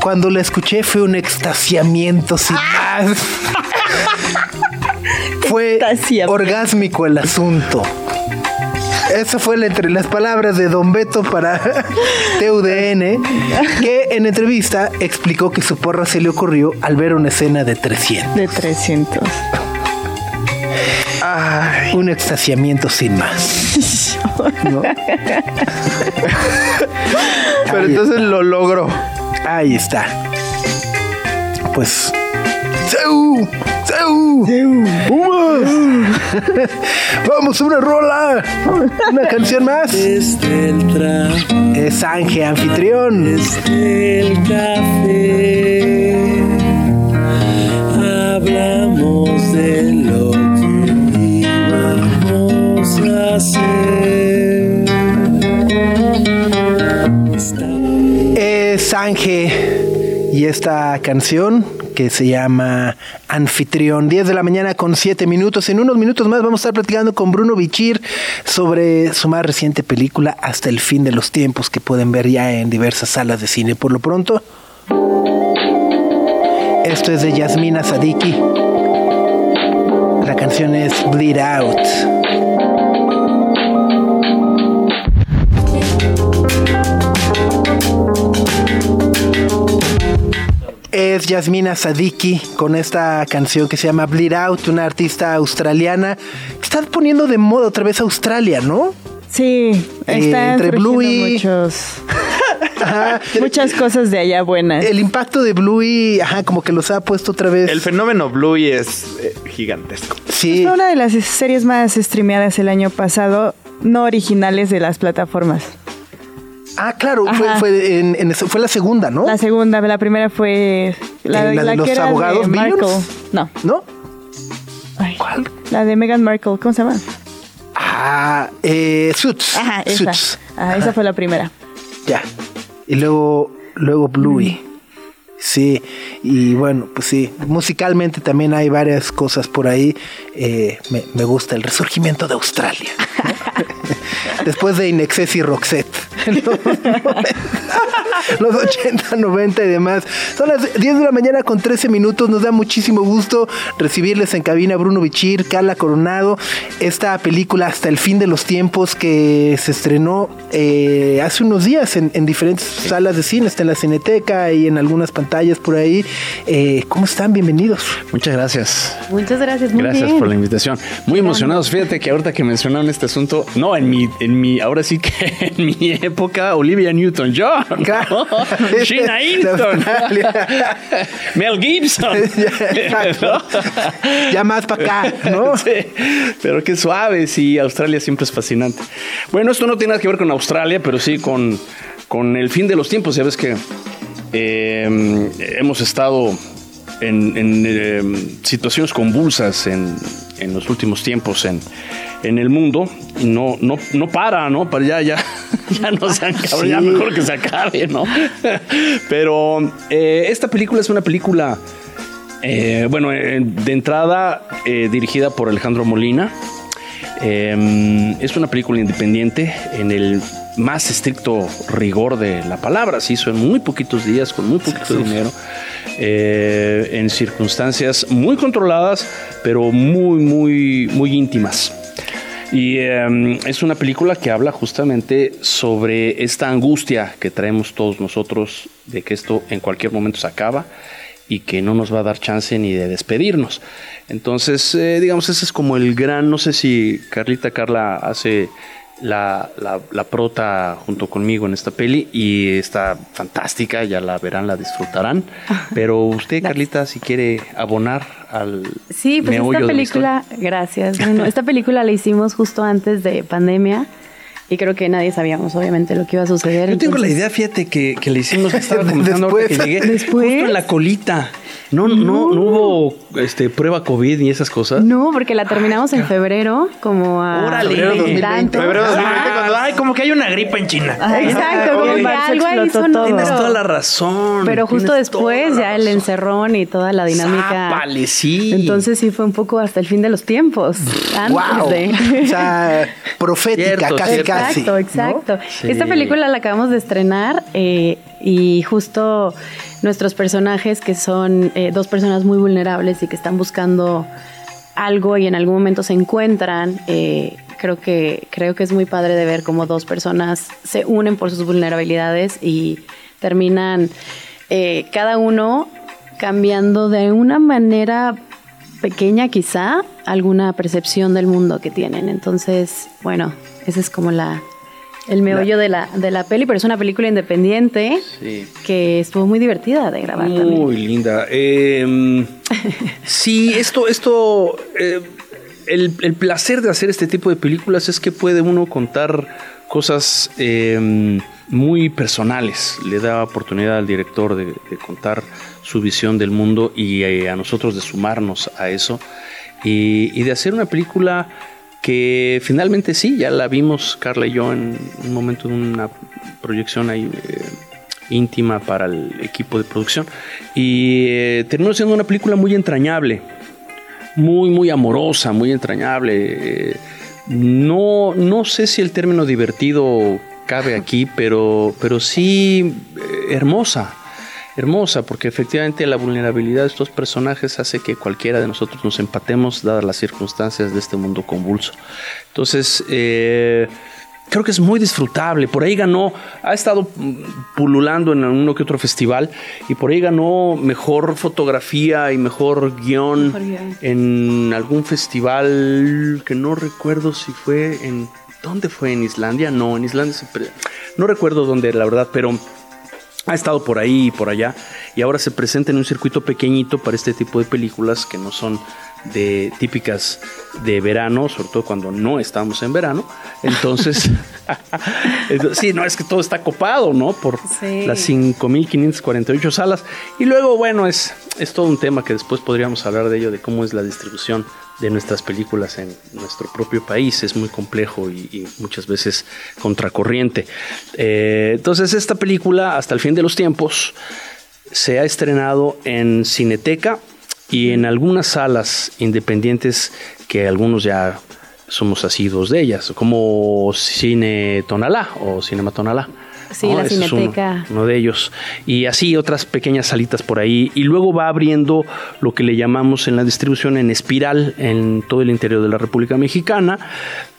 Cuando la escuché fue un extasiamiento sin más. fue (laughs) Extasiamiento. orgásmico el asunto. Esa fue la- entre las palabras de Don Beto para (laughs) TUDN, que en entrevista explicó que su porra se le ocurrió al ver una escena de 300. De 300. Un extasiamiento sin más. (laughs) ¿no? Pero entonces lo logró. Ahí está. Pues. ¡Seu! ¡Seu! (laughs) ¡Vamos una rola! ¡Una canción más! Desde el trabajo, Es Ángel Anfitrión. desde el café, hablamos de lo que íbamos a hacer. Es Ángel. Y esta canción que se llama Anfitrión. 10 de la mañana con 7 minutos. En unos minutos más vamos a estar platicando con Bruno Bichir sobre su más reciente película Hasta el fin de los tiempos que pueden ver ya en diversas salas de cine. Por lo pronto, esto es de Yasmina Sadiki. La canción es Bleed Out. Es Yasmina Sadiki con esta canción que se llama Bleed Out, una artista australiana que está poniendo de moda otra vez Australia, ¿no? Sí, Eh, están entre Bluey. muchos, (laughs) Ajá. muchas cosas de allá buenas. El impacto de Bluey, ajá, como que los ha puesto otra vez. El fenómeno Bluey es eh, gigantesco. sí. Fue una de las series más streameadas el año pasado, no originales de las plataformas. Ah, claro, fue, Ajá. fue, en- en- fue la segunda, ¿no? La segunda, la primera fue la, la de los que era abogados de Markle. No, ¿No? Ay, ¿Cuál? la de Meghan Markle, ¿cómo se llama? Ah, eh, Suits. Ajá, esa. Suits. Ah, esa fue la primera. Ya. Y luego, luego Bluey. Sí, y bueno, pues sí, musicalmente también hay varias cosas por ahí. Eh, me, me gusta el resurgimiento de Australia. ¿no? (laughs) Después de Inexcess y Roxette. (laughs) Los, 90, los 80, 90 y demás. Son las 10 de la mañana con 13 minutos. Nos da muchísimo gusto recibirles en cabina Bruno Bichir, Carla Coronado. Esta película Hasta el fin de los tiempos que se estrenó eh, hace unos días en, en diferentes salas de cine. Está en la Cineteca y en algunas pantallas por ahí. Eh, ¿Cómo están? Bienvenidos. Muchas gracias. Muchas gracias, muy Gracias bien. por la invitación. Muy emocionados. Fíjate que ahorita que mencionaron este asunto, no, en mi, en mi, ahora sí que (laughs) en mi época, Olivia Newton-John, ¿no? Claro. (laughs) Easton, Australia. (laughs) Mel Gibson. (laughs) Ya más para acá, ¿no? Sí, pero qué suave, sí, Australia siempre es fascinante. Bueno, esto no tiene nada que ver con Australia, pero sí con, con el fin de los tiempos. Ya ves que eh, hemos estado en, en, eh, situaciones convulsas en, en los últimos tiempos en, en el mundo y no, no, no para, ¿no? Para ya, ya, (laughs) ya no sean (laughs) cabrón, ya mejor que se acabe, ¿no? (laughs) Pero eh, esta película es una película, eh, bueno, eh, de entrada eh, dirigida por Alejandro Molina. Eh, es una película independiente en el más estricto rigor de la palabra. Se hizo en muy poquitos días, con muy poquito dinero, eh, en circunstancias muy controladas, pero muy, muy, muy íntimas. Y eh, es una película que habla justamente sobre esta angustia que traemos todos nosotros de que esto en cualquier momento se acaba y que no nos va a dar chance ni de despedirnos. Entonces, eh, digamos, ese es como el gran, no sé si Carlita Carla hace la, la, la prota junto conmigo en esta peli y está fantástica, ya la verán, la disfrutarán. (laughs) Pero usted, Carlita, si quiere abonar al Sí, pues meollo esta de la historia. película, gracias. Bruno. esta película la hicimos justo antes de pandemia y creo que nadie sabíamos obviamente lo que iba a suceder. Yo tengo la idea, fíjate, que, que le hicimos, estaba (laughs) comentando ahorita que Después. llegué, (laughs) Después. justo en la colita. No, no, no hubo este, prueba COVID ni esas cosas. No, porque la terminamos en febrero, como a Órale. Febrero 2020. veintitantos. Febrero de 2020, Ajá. cuando, ay, como que hay una gripa en China. Exacto, como que algo ahí sonó, todo. Tienes toda la razón. Pero justo después ya el encerrón y toda la dinámica. Zápale, sí. Entonces sí fue un poco hasta el fin de los tiempos. Antes Wow. de. (laughs) O sea, profética, Cierto, casi, cierto. casi. Exacto, exacto. Sí. Esta película la acabamos de estrenar eh, y justo nuestros personajes, que son eh, dos personas muy vulnerables y que están buscando algo y en algún momento se encuentran, eh, creo, que, creo que es muy padre de ver cómo dos personas se unen por sus vulnerabilidades y terminan cada uno cambiando de una manera pequeña quizá alguna percepción del mundo que tienen. Entonces, bueno, ese es como la el meollo de la de la peli, pero es una película independiente Sí. que estuvo muy divertida de grabar también. Muy linda. Eh, (laughs) sí, esto, esto, eh, el, el placer de hacer este tipo de películas es que puede uno contar cosas eh, muy personales. Le da oportunidad al director de, de contar su visión del mundo y eh, a nosotros de sumarnos a eso y, y de hacer una película que finalmente sí, ya la vimos Carla y yo en un momento de una proyección ahí eh, íntima para el equipo de producción y eh, terminó siendo una película muy entrañable, muy muy amorosa, muy entrañable. Eh, no, no sé si el término divertido cabe aquí, pero, pero sí hermosa hermosa, porque efectivamente la vulnerabilidad de estos personajes hace que cualquiera de nosotros nos empatemos, dadas las circunstancias de este mundo convulso. Entonces, eh, creo que es muy disfrutable. Por ahí ganó, ha estado mm, pululando en uno que otro festival y por ahí ganó mejor fotografía y mejor guion, Mejor guion. en algún festival que no recuerdo si fue en... ¿Dónde fue? ¿En Islandia? No, en Islandia se No recuerdo dónde, la verdad, pero ha estado por ahí y por allá y ahora se presenta en un circuito pequeñito para este tipo de películas que no son de típicas de verano, sobre todo cuando no estamos en verano. Entonces, (laughs) sí, no es que todo está copado, ¿no? Por Sí. las 5548 salas. Y luego, bueno, es, es todo un tema que después podríamos hablar de ello, de cómo es la distribución de nuestras películas en nuestro propio país. Es muy complejo y, y muchas veces contracorriente. Eh, entonces, esta película, hasta el fin de los tiempos, se ha estrenado en Cineteca y en algunas salas independientes que algunos ya somos asiduos de ellas, como Cine Tonalá o Cinema Tonalá. Sí, la es Cineteca. uno, uno de ellos. Y así otras pequeñas salitas por ahí. Y luego va abriendo lo que le llamamos en la distribución en espiral en todo el interior de la República Mexicana.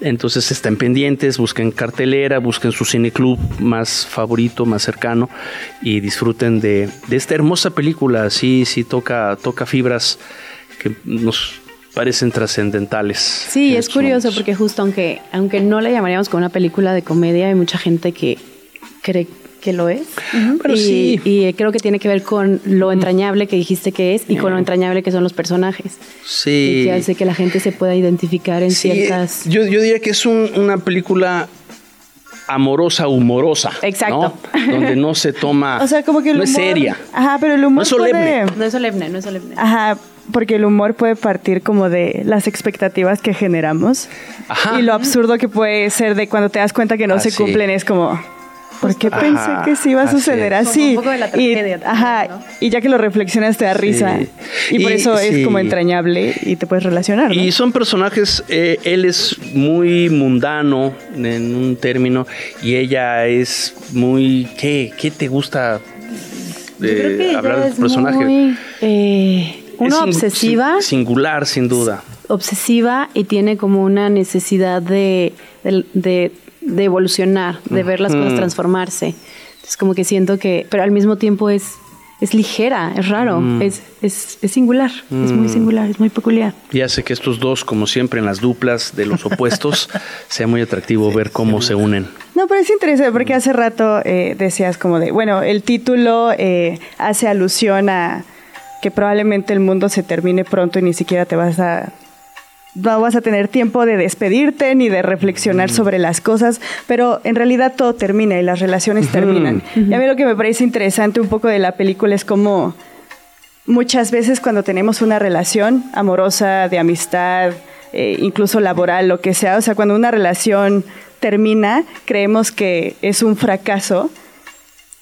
Entonces están pendientes, busquen cartelera, busquen su cineclub más favorito, más cercano y disfruten de, de esta hermosa película. Sí, sí, toca, toca fibras que nos parecen trascendentales. Sí, es curioso momentos. porque justo aunque, aunque no la llamaríamos como una película de comedia, hay mucha gente que cree que lo es. Pero y, sí. y creo que tiene que ver con lo entrañable que dijiste que es y con lo entrañable que son los personajes. Sí. Y que hace que la gente se pueda identificar en Sí, ciertas... Yo, yo diría que es un- una película amorosa, humorosa. Exacto. ¿no? Donde no se toma. (laughs) O sea, como que el no es humor- seria. Ajá, pero el humor No es solemne. puede- No es solemne, no es solemne. Ajá, porque el humor puede partir como de las expectativas que generamos Ajá. y lo absurdo que puede ser de cuando te das cuenta que no se Así. cumplen es como ¿por qué Ajá, pensé que sí iba a suceder es. así? Como un poco de la y, tragedia también, ajá, ¿no? y ya que lo reflexionas te da risa y, por Y- eso sí. es como entrañable y te puedes relacionar. ¿no? Y son personajes, eh, él es muy mundano en un término y ella es muy... ¿Qué, qué te gusta Yo creo eh, que ella hablar de es tu personaje? muy, eh, Es una sin- obsesiva. sin- singular, sin duda. obsesiva y tiene como una necesidad de, de, de- de evolucionar, de ver las cosas Ujú. transformarse. Entonces como que siento que, pero al mismo tiempo es, es ligera, es raro, Mm. es, es, es singular, es muy singular, es muy peculiar. Y hace que estos dos, como siempre en las duplas de los opuestos, (laughs) sea muy atractivo ver cómo se unen. No, pero es interesante porque hace rato eh, decías como de, bueno, el título eh, hace alusión a que probablemente el mundo se termine pronto y ni siquiera te vas a no vas a tener tiempo de despedirte ni de reflexionar sobre las cosas, pero en realidad todo termina y las relaciones terminan. Y a mí lo que me parece interesante un poco de la película es como muchas veces cuando tenemos una relación amorosa, de amistad, eh, incluso laboral, lo que sea, o sea, cuando una relación termina, creemos que es un fracaso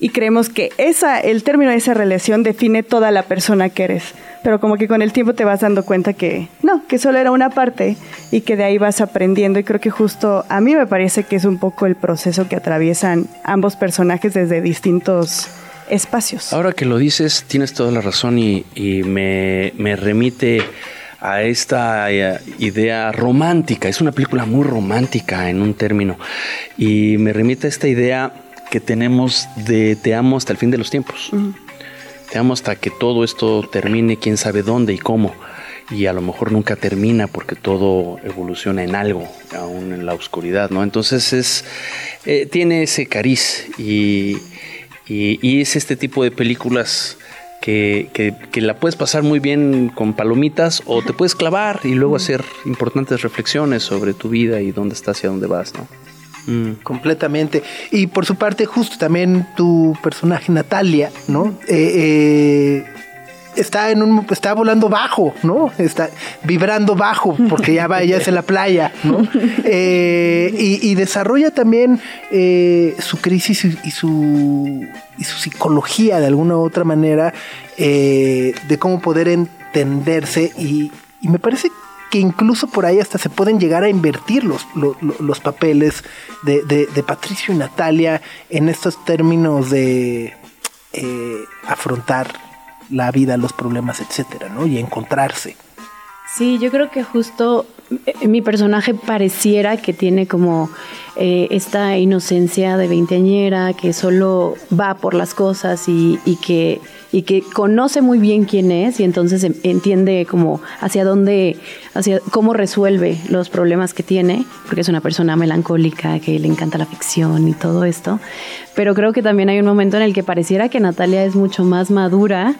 y creemos que esa, el término de esa relación define toda la persona que eres. Pero como que con el tiempo te vas dando cuenta que no, que solo era una parte y que de ahí vas aprendiendo. Y creo que justo a mí me parece que es un poco el proceso que atraviesan ambos personajes desde distintos espacios. Ahora que lo dices, tienes toda la razón y, me, me remite a esta eh, idea romántica. Es una película muy romántica en un término. Y me remite a esta idea que tenemos de te amo hasta el fin de los tiempos. Te amo hasta que todo esto termine, quién sabe dónde y cómo. Y a lo mejor nunca termina porque todo evoluciona en algo, aún en la oscuridad, ¿no? Entonces es, eh, tiene ese cariz y, y- y es este tipo de películas que, que- que la puedes pasar muy bien con palomitas o te puedes clavar y luego hacer importantes reflexiones sobre tu vida y dónde estás y a dónde vas, ¿no? Mm. Completamente. Y por su parte, justo también tu personaje Natalia, ¿no? Eh, eh, está en un está volando bajo, ¿no? Está vibrando bajo porque ya va, ya es en la playa, ¿no? (laughs) Eh, y, y desarrolla también eh, su crisis y, y su y su psicología de alguna u otra manera eh, de cómo poder entenderse y, y me parece que incluso por ahí hasta se pueden llegar a invertir los, lo- lo- los papeles de, de- de Patricio y Natalia en estos términos de eh, afrontar la vida, los problemas, etcétera, ¿no? Y encontrarse. Sí, yo creo que justo eh, mi personaje pareciera que tiene como eh, esta inocencia de veinteañera, que solo va por las cosas y, y que, y que conoce muy bien quién es y entonces em- entiende como hacia dónde, hacia cómo resuelve los problemas que tiene, porque es una persona melancólica que le encanta la ficción y todo esto. Pero creo que también hay un momento en el que pareciera que Natalia es mucho más madura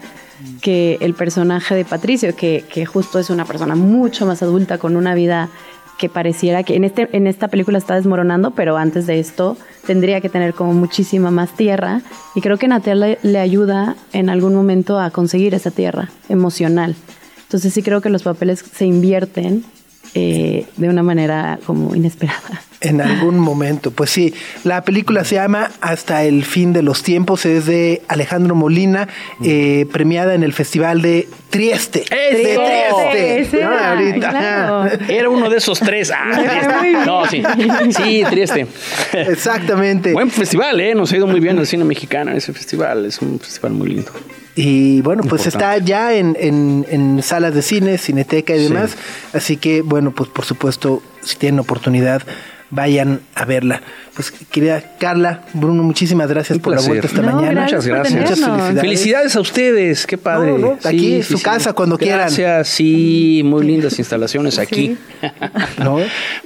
que el personaje de Patricio, que, que justo es una persona mucho más adulta con una vida que pareciera que en, este, en esta película está desmoronando, pero antes de esto tendría que tener como muchísima más tierra. Y creo que Natalia le, le ayuda en algún momento a conseguir esa tierra emocional. Entonces sí creo que los papeles se invierten eh, de una manera como inesperada. En algún momento, pues sí. La película se llama Hasta el fin de los tiempos, es de Alejandro Molina, eh, premiada en el Festival de Trieste. ¡Eso! De Trieste. Ese ¿no? era, Ahorita. claro. Era uno de esos tres. Ah. (laughs) No, sí. Sí, Trieste. Exactamente. Buen festival, ¿eh? Nos ha ido muy bien el cine mexicano ese festival. Es un festival muy lindo. Y bueno, pues Importante. está ya en, en- en salas de cine, cineteca y Sí. demás. Así que, bueno, pues por supuesto, si tienen oportunidad, vayan a verla. Pues querida Carla, Bruno, muchísimas gracias Un por la vuelta esta No, mañana. gracias Muchas gracias. Muchas felicidades. Felicidades a ustedes, qué padre. No, no, aquí, su casa, cuando quieran. Gracias, sí, muy lindas instalaciones aquí. (laughs) ¿no?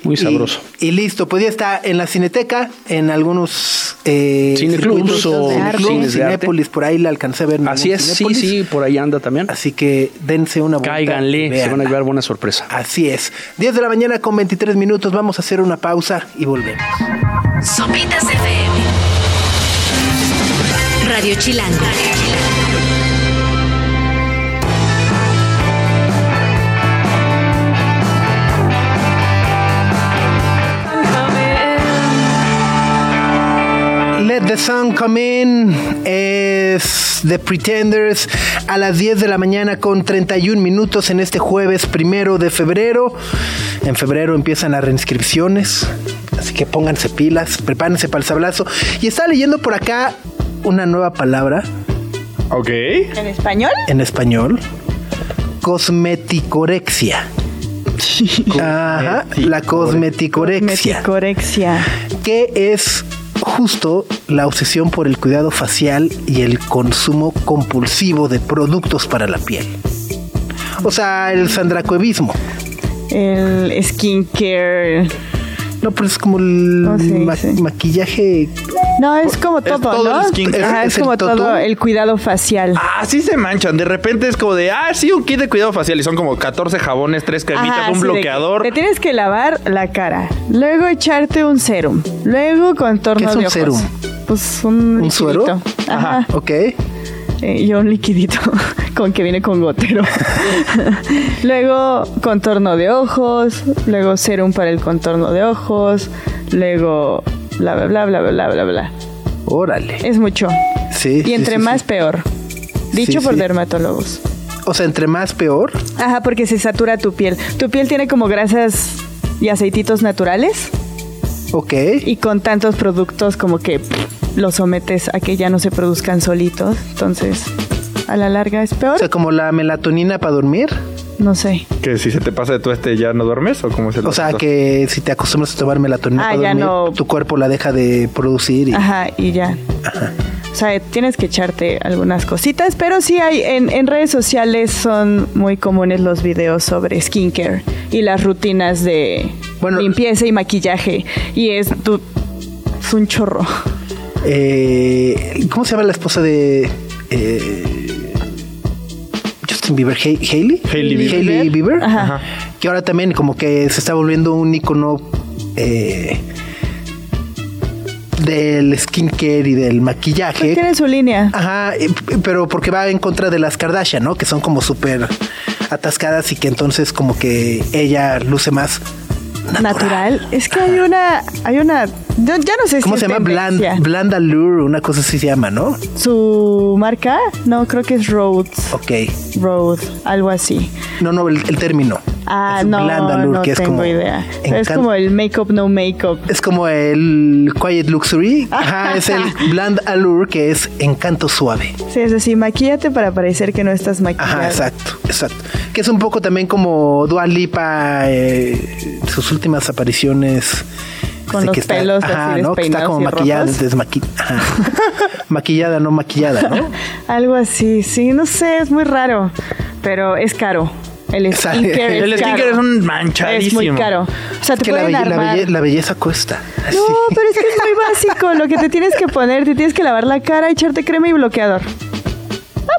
Muy sabroso. Y, listo, pues ya está en la Cineteca, en algunos eh, Cineclubs o cines. Cinépolis, por ahí la alcancé a ver. Así es, sí, Cinépolis. sí, por ahí anda también. Así que dense una vuelta. y Cáiganle, se van a llevar buena sorpresa. Así es. 10 de la mañana con 23 minutos. Vamos a hacer una pausa pausa y volvemos. Sopitas FM. Radio Chilango. Radio Chilango. Let the Sun Come In. Eh, es The Pretenders a las 10 de la mañana con 31 minutos en este jueves primero de febrero. En febrero empiezan las reinscripciones, así que pónganse pilas, prepárense para el sablazo. Y está leyendo por acá una nueva palabra Ok. ¿En español? en español: cosmeticorexia. (laughs) Ajá, la cosmeticorexia. Meticorexia. que es justo la obsesión por el cuidado facial y el consumo compulsivo de productos para la piel. O sea, el sandracoebismo. El skincare. No, pero es como el Oh, sí, ma- sí. maquillaje. No, es como todo, todo ¿no? el. Ajá, ¿Es es, como todo el cuidado facial. Así se manchan. De repente es como de, ah, sí, un kit de cuidado facial. Y son como 14 jabones, 3 cremitas, Ajá, un sí, de que bloqueador. Te tienes que lavar la cara, luego echarte un serum, luego contorno ¿Qué es de un ojos. serum? Pues un, ¿Un suero? liquidito. Ajá. Ok. Eh, yo un liquidito (laughs) con que viene con gotero. (laughs) luego contorno de ojos, luego serum para el contorno de ojos, luego bla bla bla bla bla bla bla. Órale. Es mucho. Sí. Y entre sí, más sí. peor. Dicho por dermatólogos. O sea, entre más peor. Ajá, porque se satura tu piel. Tu piel tiene como grasas y aceititos naturales Ok. y con tantos productos como que pff, los sometes a que ya no se produzcan solitos. Entonces, a la larga es O peor. sea, como la melatonina para dormir. No sé. Que si se te pasa de tu este ya no duermes o cómo es el O sea, que si te acostumbras a tomar melatonina Ah, para ya dormir, no. tu cuerpo la deja de producir. Y... Ajá, y ya. O sea, tienes que echarte algunas cositas, pero sí hay en, en redes sociales son muy comunes los videos sobre skincare y las rutinas de Bueno. limpieza y maquillaje. Y es, tu- es un chorro. Eh, ¿Cómo se llama la esposa de eh, Justin Bieber? Hay- ¿Hailey? Hailey Bieber. Hailey Bieber. Ajá. Que ahora también como que se está volviendo un icono eh, del skincare y del maquillaje. Tiene su línea. Ajá, pero porque va en contra de las Kardashian, ¿no? Que son como súper atascadas y que entonces como que ella luce más natural. Es que hay una, hay una, yo ya no sé ¿Cómo si se llama? Bland, tendencia. Bland Allure, una cosa así se llama, ¿no? Su marca, no, creo que es Rhodes, Ok. Road, algo así. No, no, el, el término. Ah, Es no, no que es tengo como idea. Es como el make-up, no make-up. Es como el Quiet Luxury. Ajá, es el (laughs) Bland Allure, que es encanto suave. Sí, es así, maquíllate para parecer que no estás maquillado. Ajá, exacto, exacto. Que es un poco también como Dua Lipa, eh, sus últimas apariciones. Con los que está- pelos ajá, así ¿no? Que está como maquillada, desmaqui- (laughs) maquillada, no maquillada, ¿no? (laughs) Algo así, sí, no sé, es muy raro, pero es caro. El (laughs) skincare es El skincare es un Es manchadísimo. muy caro. O sea, te que la, belle- la armar... belle- la belleza cuesta. Así. No, pero es que es muy básico. Lo que te tienes que poner, te tienes que lavar la cara, echarte crema y bloqueador.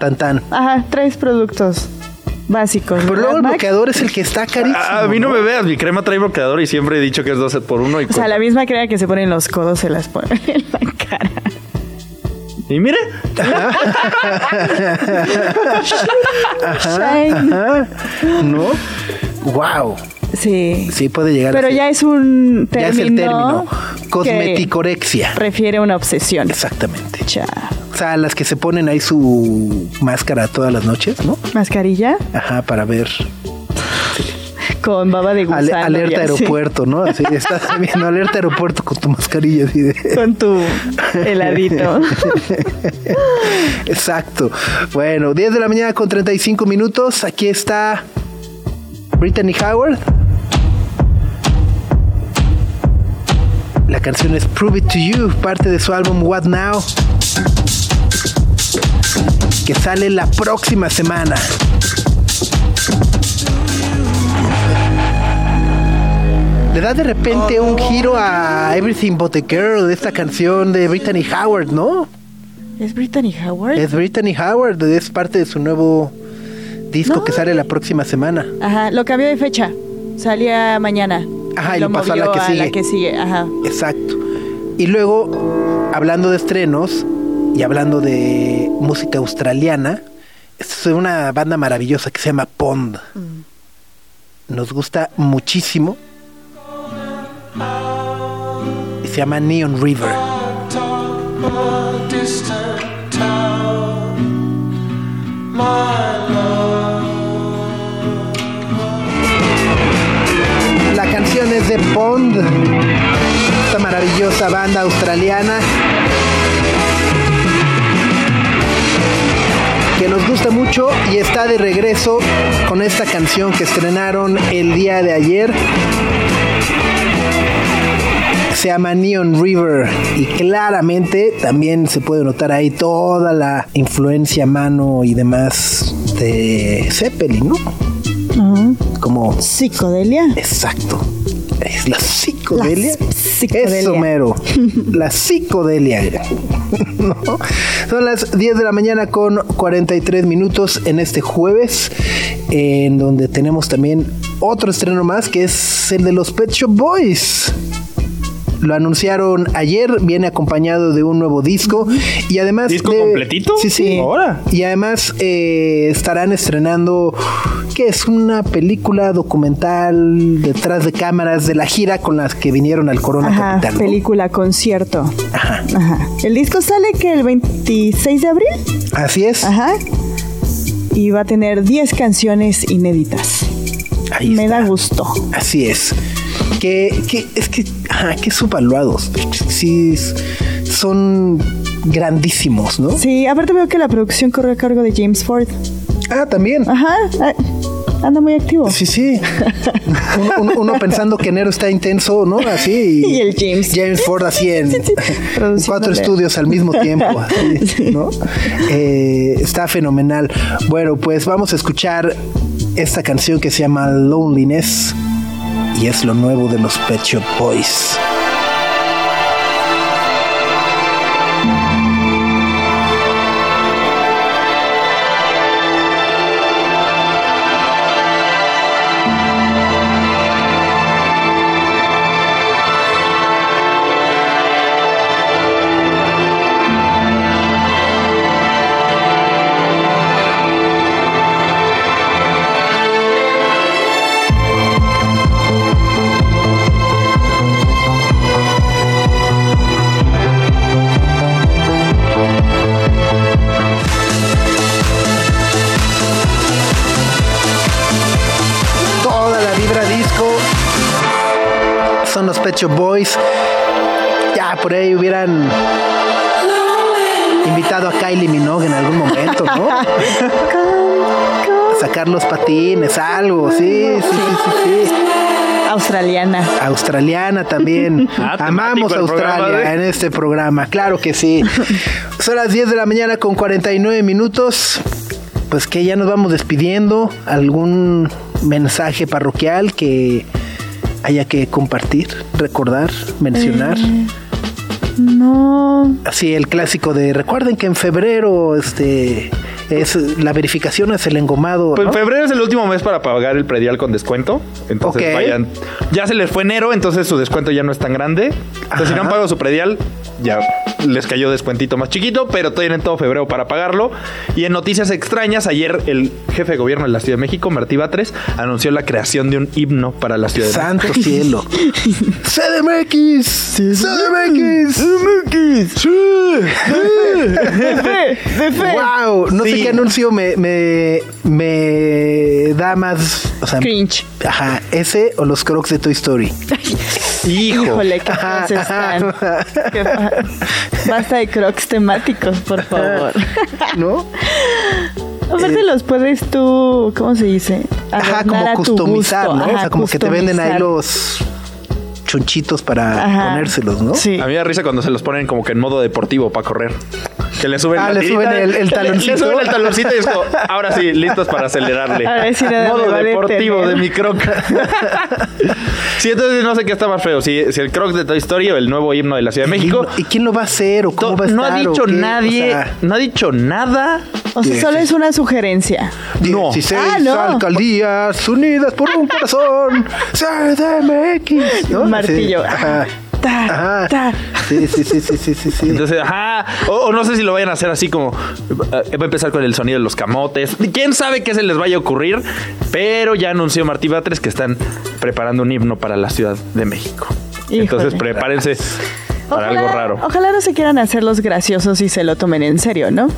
Tan tan. Ajá, tres productos básicos. Pero ¿verdad, luego el Max? bloqueador es el que está carísimo. A, a mí no me veas, mi crema trae bloqueador y siempre he dicho que es 12 por uno y O sea, cuesta. la misma crema que se pone en los codos se las pone (laughs) en la cara. Y mire. (laughs) Ajá. ¿No? Wow. Sí. Sí, puede llegar Pero a ser. ya es un Ya término. es el término. Cosmeticorexia. Refiere a una obsesión. Exactamente. Cha. O sea, las que se ponen ahí su máscara todas las noches, ¿no? Mascarilla Ajá, para ver. con baba de gusano. alerta aeropuerto, ¿no? Así estás (laughs) viendo alerta aeropuerto con tu mascarilla así de. Con tu heladito. (laughs) Exacto. Bueno, 10 de la mañana con 35 minutos. Aquí está Brittany Howard. La canción es Prove It to You, parte de su álbum What Now, que sale la próxima semana. Le da de repente un giro a Everything But a Girl de esta canción de Brittany Howard, ¿no? ¿Es Brittany Howard? Es Brittany Howard, es parte de su nuevo disco No. que sale la próxima semana. Ajá, lo cambió de fecha. Salía mañana. Ajá, y lo pasó a la que sigue. la que sigue, ajá. Exacto. Y luego, hablando de estrenos y hablando de música australiana, esta es una banda maravillosa que se llama Pond. Nos gusta muchísimo. Y se llama Neon River. my Pond, esta maravillosa banda australiana que nos gusta mucho y está de regreso con esta canción que estrenaron el día de ayer. Se llama Neon River y claramente también se puede notar ahí toda la influencia mano y demás de Zeppelin, ¿no? Como Psicodelia. Exacto. Es la psicodelia. La psicodelia. Eso mero. (laughs) La psicodelia. (laughs) ¿No? Son las 10 de la mañana con 43 minutos en este jueves, en donde tenemos también otro estreno más que es el de los Pet Shop Boys. Lo anunciaron ayer, viene acompañado de un nuevo disco y además... ¿Disco de- completito? Sí, sí. Ahora. Y además eh, estarán estrenando, que es una película documental detrás de cámaras de la gira con las que vinieron al Corona Ajá, Capital. ¿no? película, concierto. Ajá. Ajá. El disco sale que el 26 de abril. Así es. Ajá. Y va a tener 10 canciones inéditas. Ahí Me está. da gusto. Así es. Que, que es que, ajá, que subvaluados. Sí, son grandísimos, ¿no? Sí, aparte veo que la producción corre a cargo de James Ford. Ah, también. Ajá. Anda muy activo. Sí, sí. Uno, uno- uno pensando que enero está intenso, ¿no? Así. (laughs) Y el James. James Ford así en Sí, sí, sí. cuatro estudios al mismo tiempo, así, ¿no? Eh, está fenomenal. Bueno, pues vamos a escuchar esta canción que se llama Loneliness y es lo nuevo de los Pet Shop Boys. Invitado a Kylie Minogue en algún momento, ¿no? (laughs) Sacar los patines, algo, sí, sí, sí, sí, sí. Australiana. Australiana también. (laughs) Ah, Amamos Australia ¿eh? en este programa, claro que sí. (laughs) Son las 10 de la mañana con 49 minutos. Pues que ya nos vamos despidiendo. ¿Algún mensaje parroquial que haya que compartir, recordar, mencionar? Eh. No. Así el clásico de recuerden que en febrero este es la verificación es el engomado. Pues ¿no? febrero es el último mes para pagar el predial con descuento. Entonces Ok. vayan. Ya se les fue enero, entonces su descuento ya no es tan grande. Entonces, si no han Ajá. pagado su predial, ya les cayó descuentito más chiquito, pero tienen todo febrero para pagarlo. Y en noticias extrañas, ayer el jefe de gobierno de la Ciudad de México, Martí Batres, anunció la creación de un himno para la Ciudad de México. Santo cielo. (laughs) CDMX. CDMX. (laughs) Wow, no sé Qué anuncio me, me, me da más, o sea, Cringe. Ajá, ese o los Crocs de Toy Story. Hijo. Híjole, qué feos están. Qué Basta de crocs temáticos, por favor. (laughs) ¿No? Aparte los puedes tú, ¿cómo se dice? Ajá, como customizar. ¿no? o sea, como que te venden ahí los chonchitos para Ajá. ponérselos, ¿no? Sí. A mí me da risa cuando se los ponen como que en modo deportivo para correr. Que le suben Ah, le suben el- el (laughs) le- taloncito. Le, suben el taloncito y es como, ahora sí, listos para acelerarle. Ahora sí, nada modo deportivo de mi croc. (laughs) sí, entonces no sé qué está más feo, si, si el croc de Toy Story o el nuevo himno de la Ciudad de México. ¿Y quién lo va a hacer o cómo va a estar? no ha dicho nadie, O sea, no ha dicho nada. O sea, solo es una sugerencia. No. 16 Ah, no. alcaldías unidas por un corazón. (laughs) CDMX. ¿no? Martillo. Sí, Ajá. Ta, Ajá. ta. Sí, sí, sí, sí, sí, sí, sí. Entonces, ajá. O, o no sé si lo vayan a hacer así como. eh, Va a empezar con el sonido de los camotes. Quién sabe qué se les vaya a ocurrir. Pero ya anunció Martí Batres que están preparando un himno para la Ciudad de México. Híjole. Entonces, prepárense. para algo raro. Ojalá no se quieran hacer los graciosos y se lo tomen en serio, ¿no?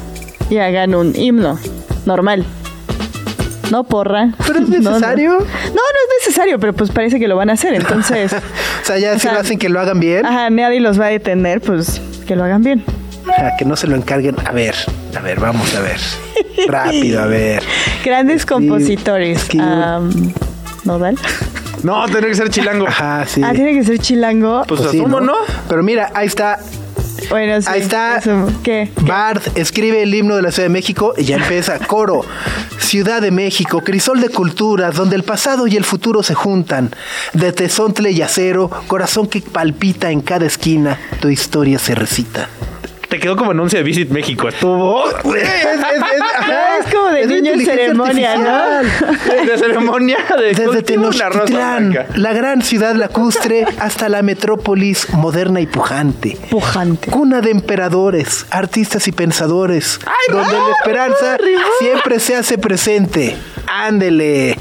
Y hagan un himno normal. No porra. ¿Pero es (laughs) no. necesario? No, no, es necesario, pero pues parece que lo van a hacer. Entonces, (laughs) O sea, ya si sea, lo hacen que lo hagan bien, ajá, nadie los va a detener, pues que lo hagan bien. a que no se lo encarguen. A ver, a ver, vamos a ver. Rápido, a ver. (laughs) Grandes compositores. es que-. No, tendría que ser chilango. Ajá, sí. Ah, tiene que ser chilango. Pues, Pues sí, asumo, ¿no? Pero mira, ahí está. Bueno, sí. Ahí está. eso, ¿Qué? Bard escribe el himno de la Ciudad de México y ya empieza coro. Ciudad de México, crisol de culturas, donde el pasado y el futuro se juntan. De tesontle y acero, corazón que palpita en cada esquina, tu historia se recita. Te quedó como anuncio de Visit México. Estuvo Es, es- es- (laughs) ajá, es como de niño en ceremonia, ¿no? de ceremonia de Desde la Tenochtitlán, la gran ciudad lacustre, hasta la metrópolis moderna y pujante. Pujante. Cuna de emperadores, artistas y pensadores, donde la esperanza siempre se hace presente. Ándele.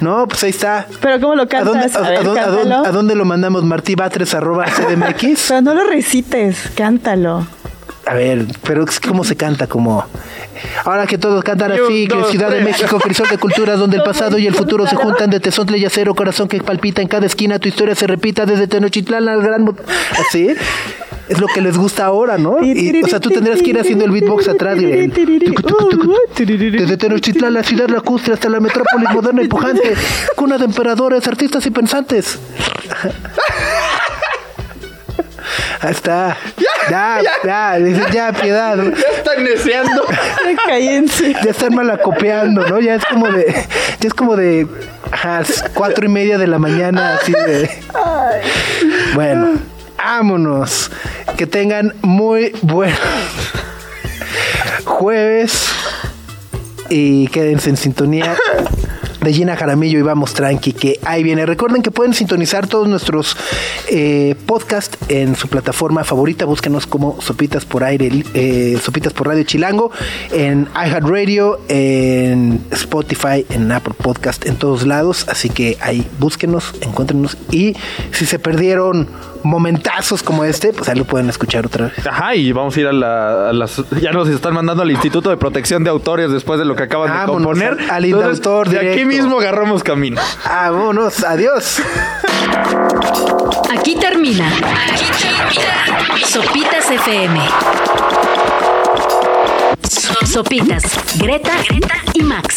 No, pues ahí está. Pero ¿cómo lo ¿A dónde, cantas? a- A, a ver, dónde- a dónde- cántalo. a dónde lo mandamos? Martí Batres arroba CDMX. Pero no lo recites, cántalo. A ver, pero es- ¿cómo se canta? Como. Ahora que todos cantan así, que Ciudad de. México, crisol de culturas, donde el pasado y el futuro se juntan de tesontle y acero, corazón que palpita en cada esquina, tu historia se repita desde Tenochtitlán al gran. Así. Es lo que les gusta ahora, ¿no? Y, o sea, tú tendrías que ir haciendo el beatbox atrás. de Desde Tenochtitlán, la ciudad lacustre, hasta la metrópolis moderna y pujante, cuna de emperadores, artistas y pensantes. Ahí está. Ya, ya, ya, ya, piedad. (laughs) Ya están deseando. Cállense. Ya están malacopeando, ¿no? Ya es como de. Ya es como de. Ajá, cuatro y media de la mañana, así de. Bueno, vámonos. Que tengan muy buen jueves. Y quédense en sintonía (laughs) de Gina Jaramillo y vamos tranqui, que ahí viene. Recuerden que pueden sintonizar todos nuestros eh, podcasts en su plataforma favorita. Búsquenos como Sopitas por Aire, eh, Sopitas por Radio Chilango, en iHeartRadio, en Spotify, en Apple Podcast, en todos lados. Así que ahí búsquenos, encuéntrenos. Y si se perdieron momentazos como este, pues ahí lo pueden escuchar otra vez. Ajá, y vamos a ir a, la- a las. Ya nos están mandando al Instituto de Protección de Autores después de lo que acaban de Vámonos componer. al- Indautor de aquí mismo agarramos camino. Vámonos, adiós. Aquí termina. Aquí termina. Sopitas FM. So- Sopitas. Greta, Greta y Max.